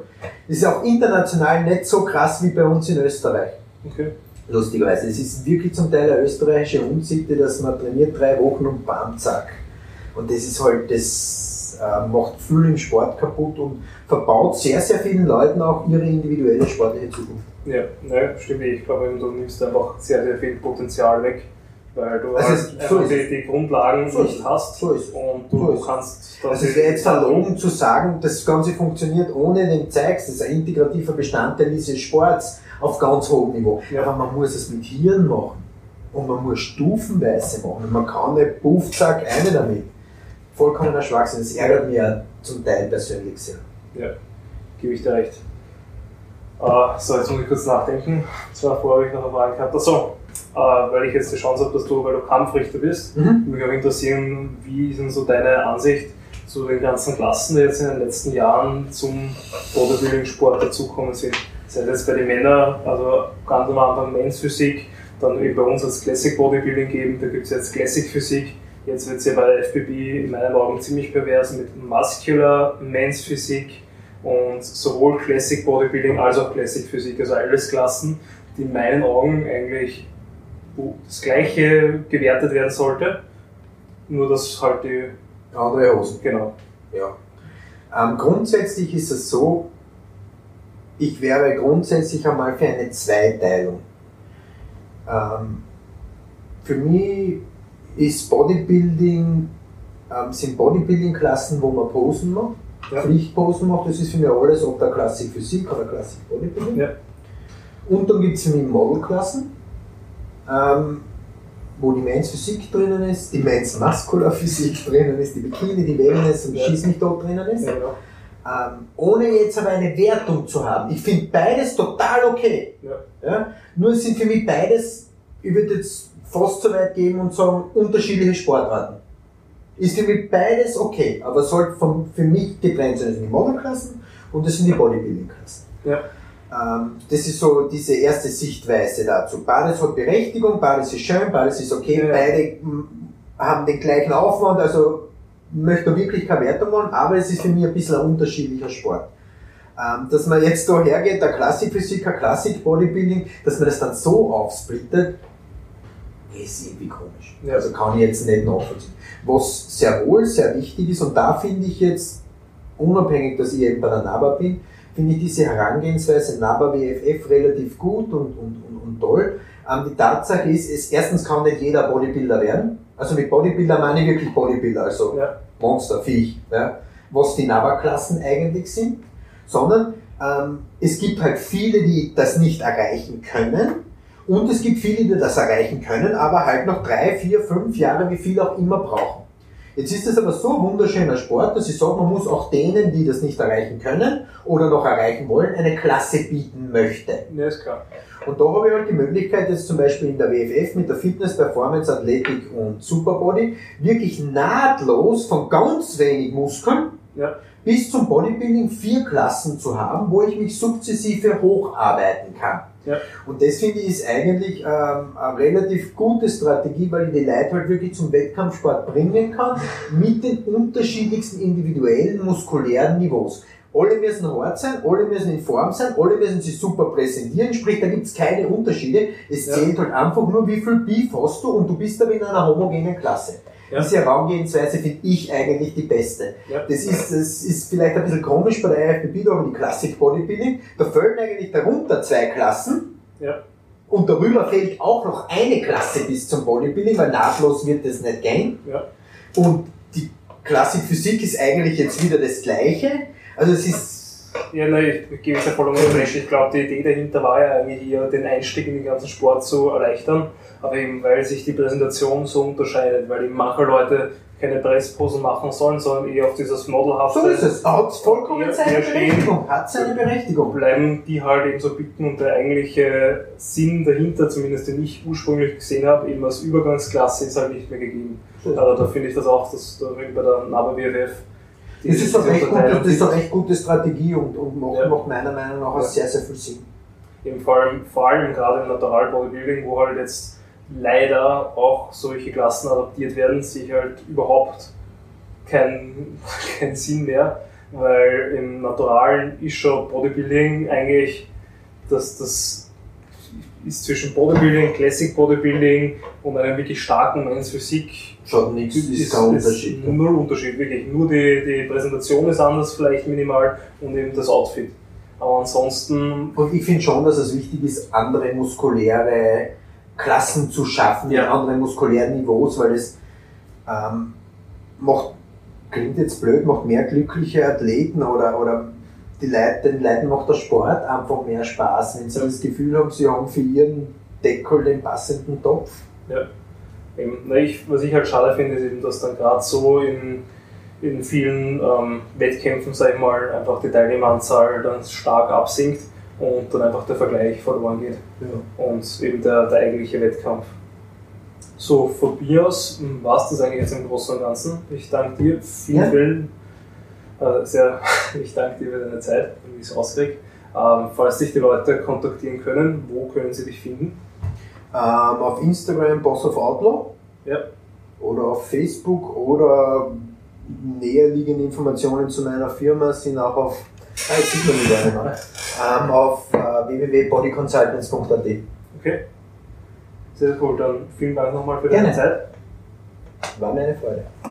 das ist auch international nicht so krass wie bei uns in Österreich. Okay. Lustigerweise. Es ist wirklich zum Teil eine österreichische Unsitte, dass man trainiert drei Wochen und bam, zack. Und das ist halt, das äh, macht viel im Sport kaputt und verbaut sehr, sehr vielen Leuten auch ihre individuelle sportliche Zukunft. Ja, ne, stimmt. Ich glaube, du nimmst einfach sehr, sehr viel Potenzial weg weil du also halt so die, die, Grundlagen so nicht hast so und du kannst Also es wäre jetzt verlogen zu sagen, das Ganze funktioniert ohne den Zeugs, das ist ein integrativer Bestandteil dieses Sports auf ganz hohem Niveau. Ja. Aber man muss es mit Hirn machen und man muss stufenweise machen und man kann nicht puff, zack, eine damit. Vollkommener Schwachsinn, das ärgert mich ja zum Teil persönlich sehr. Ja, gebe ich dir recht. Uh, so, jetzt muss ich kurz nachdenken. Zwar vorher habe ich noch eine Frage gehabt. Achso, äh, weil ich jetzt die Chance habe, dass du, weil du Kampfrichter bist, mhm. mich auch interessieren, wie ist denn so deine Ansicht zu den ganzen Klassen, die jetzt in den letzten Jahren zum Bodybuilding-Sport dazugekommen sind. Sei das jetzt bei den Männern, also ganz am Anfang Men's Physik, dann bei uns als Classic Bodybuilding geben, da gibt es jetzt Classic Physik, jetzt wird es ja bei der FBB in meinen Augen ziemlich pervers mit Muscular Men's Physik und sowohl Classic Bodybuilding als auch Classic Physik, also alles Klassen, die in meinen Augen eigentlich das gleiche gewertet werden sollte, nur dass halt die andere Hosen. Genau. Ja. Ähm, grundsätzlich ist es so, ich wäre grundsätzlich einmal für eine Zweiteilung. Ähm, für mich ist Bodybuilding, ähm, sind Bodybuilding-Klassen, wo man Posen macht, ja. Pflichtposen macht, das ist für mich alles, ob der Klassik Physik oder Klassik Bodybuilding. Ja. Und dann gibt es für mich Modelklassen, ähm, wo die Men's Physik drinnen ist, die Men's Muscular Physik drinnen ist, die Bikini, die Wellness und ja. Schieß mich dort drinnen ist. Ja, genau. ähm, ohne jetzt aber eine Wertung zu haben. Ich finde beides total okay. Ja. Ja? Nur sind für mich beides, ich würde jetzt fast so weit gehen und sagen, unterschiedliche Sportarten. Ist für mich beides okay, aber sollte für mich getrennt sein. Das sind die Modelklassen und das sind die Bodybuilding-Klassen. Ja. Ähm, das ist so diese erste Sichtweise dazu. Beides hat Berechtigung, beides ist schön, beides ist okay, ja. beide hm, haben den gleichen Aufwand, also möchte wirklich keine Wertung machen, aber es ist für mich ein bisschen ein unterschiedlicher Sport. Ähm, dass man jetzt da hergeht, der Klassikphysiker, Klassik Bodybuilding, dass man das dann so aufsplittet, ist irgendwie komisch. Ja. Also kann ich jetzt nicht nachvollziehen. Was sehr wohl sehr wichtig ist, und da finde ich jetzt, unabhängig, dass ich eben bei der NABA bin, finde ich diese Herangehensweise NABA WFF relativ gut und, und, und, und toll. Ähm, die Tatsache ist, ist, erstens kann nicht jeder Bodybuilder werden. Also mit Bodybuilder meine ich wirklich Bodybuilder, also ja. Monster, Viech, ja, was die NABA-Klassen eigentlich sind, sondern ähm, es gibt halt viele, die das nicht erreichen können und es gibt viele, die das erreichen können, aber halt noch drei, vier, fünf Jahre, wie viel auch immer brauchen. Jetzt ist es aber so ein wunderschöner Sport, dass ich sage, man muss auch denen, die das nicht erreichen können oder noch erreichen wollen, eine Klasse bieten möchte. Ja, ist klar. Und da habe ich halt die Möglichkeit, jetzt zum Beispiel in der WFF mit der Fitness, Performance, Athletik und Superbody wirklich nahtlos von ganz wenig Muskeln ja. bis zum Bodybuilding vier Klassen zu haben, wo ich mich sukzessive hocharbeiten kann. Ja. Und das finde ich ist eigentlich ähm, eine relativ gute Strategie, weil ich die Leute halt wirklich zum Wettkampfsport bringen kann, mit den unterschiedlichsten individuellen muskulären Niveaus. Alle müssen hart sein, alle müssen in Form sein, alle müssen sich super präsentieren, sprich, da gibt es keine Unterschiede. Es ja. zählt halt einfach nur, wie viel Beef hast du und du bist aber in einer homogenen Klasse. Ja. Diese Herangehensweise finde ich eigentlich die beste. Ja. Das ist, das ist vielleicht ein bisschen komisch bei der IFBB, da haben wir die Classic Bodybuilding. Da fehlen eigentlich darunter zwei Klassen. Ja. Und darüber fehlt auch noch eine Klasse bis zum Bodybuilding, weil nahtlos wird das nicht gehen. Ja. Und die Klassik Physik ist eigentlich jetzt wieder das Gleiche. Also es ist Ja, nein, ich gebe es ja voll recht. Ich glaube, die Idee dahinter war ja eigentlich eher, den Einstieg in den ganzen Sport zu erleichtern. Aber eben, weil sich die Präsentation so unterscheidet, weil eben manche Leute keine Pressposen machen sollen, sondern eher auf dieses Modelhafte so ist es. Hat vollkommen seine. Berechtigung. Hat seine Berechtigung. bleiben die halt eben so bitten und der eigentliche Sinn dahinter, zumindest den ich ursprünglich gesehen habe, eben als Übergangsklasse ist halt nicht mehr gegeben. Also da finde ich das auch, dass da bei der NABA WFF Das ist, recht gute, Unterteilung das ist gibt. recht gute Strategie und, und macht, Ja. macht meiner Meinung nach auch Ja. sehr, sehr viel Sinn. Eben vor allem, vor allem gerade im Natural Bodybuilding, wo halt jetzt leider auch solche Klassen adaptiert werden, sehe ich halt überhaupt keinen keinen Sinn mehr, weil im Naturalen ist schon Bodybuilding eigentlich das, das ist zwischen Bodybuilding, Classic Bodybuilding und einem wirklich starken Men's Physik Schaut nichts, ist kein Unterschied. Null Unterschied, wirklich. Nur die, die Präsentation ist anders, vielleicht minimal, und eben das Outfit. Aber ansonsten Und ich finde schon, dass es wichtig ist, andere muskuläre Klassen zu schaffen, Ja. andere muskuläre Niveaus, weil es ähm, macht, klingt jetzt blöd, macht mehr glückliche Athleten oder, oder die Leute, den Leuten macht der Sport einfach mehr Spaß, wenn sie das Gefühl haben, sie haben für ihren Deckel den passenden Topf. Eben, na, ich, was ich halt schade finde, ist eben, dass dann gerade so in, in vielen ähm, Wettkämpfen, sag ich mal, einfach die Teilnehmeranzahl dann stark absinkt und dann einfach der Vergleich verloren geht und eben der, der eigentliche Wettkampf. So, von mir aus war es das eigentlich jetzt im Großen und Ganzen. Ich danke dir, vielen, Ja. vielen, äh, sehr, ich danke dir für deine Zeit, wie ich es rauskriege. Ähm, falls dich die Leute kontaktieren können, wo können sie dich finden? Ähm, auf Instagram Boss of Outlaw Ja. oder auf Facebook oder näherliegende Informationen zu meiner Firma sind auch auf, ah, jetzt sieht man ähm, auf äh, www.bodyconsultants.at. Okay. Sehr cool, dann vielen Dank nochmal für Gerne. deine Zeit. War mir eine Freude.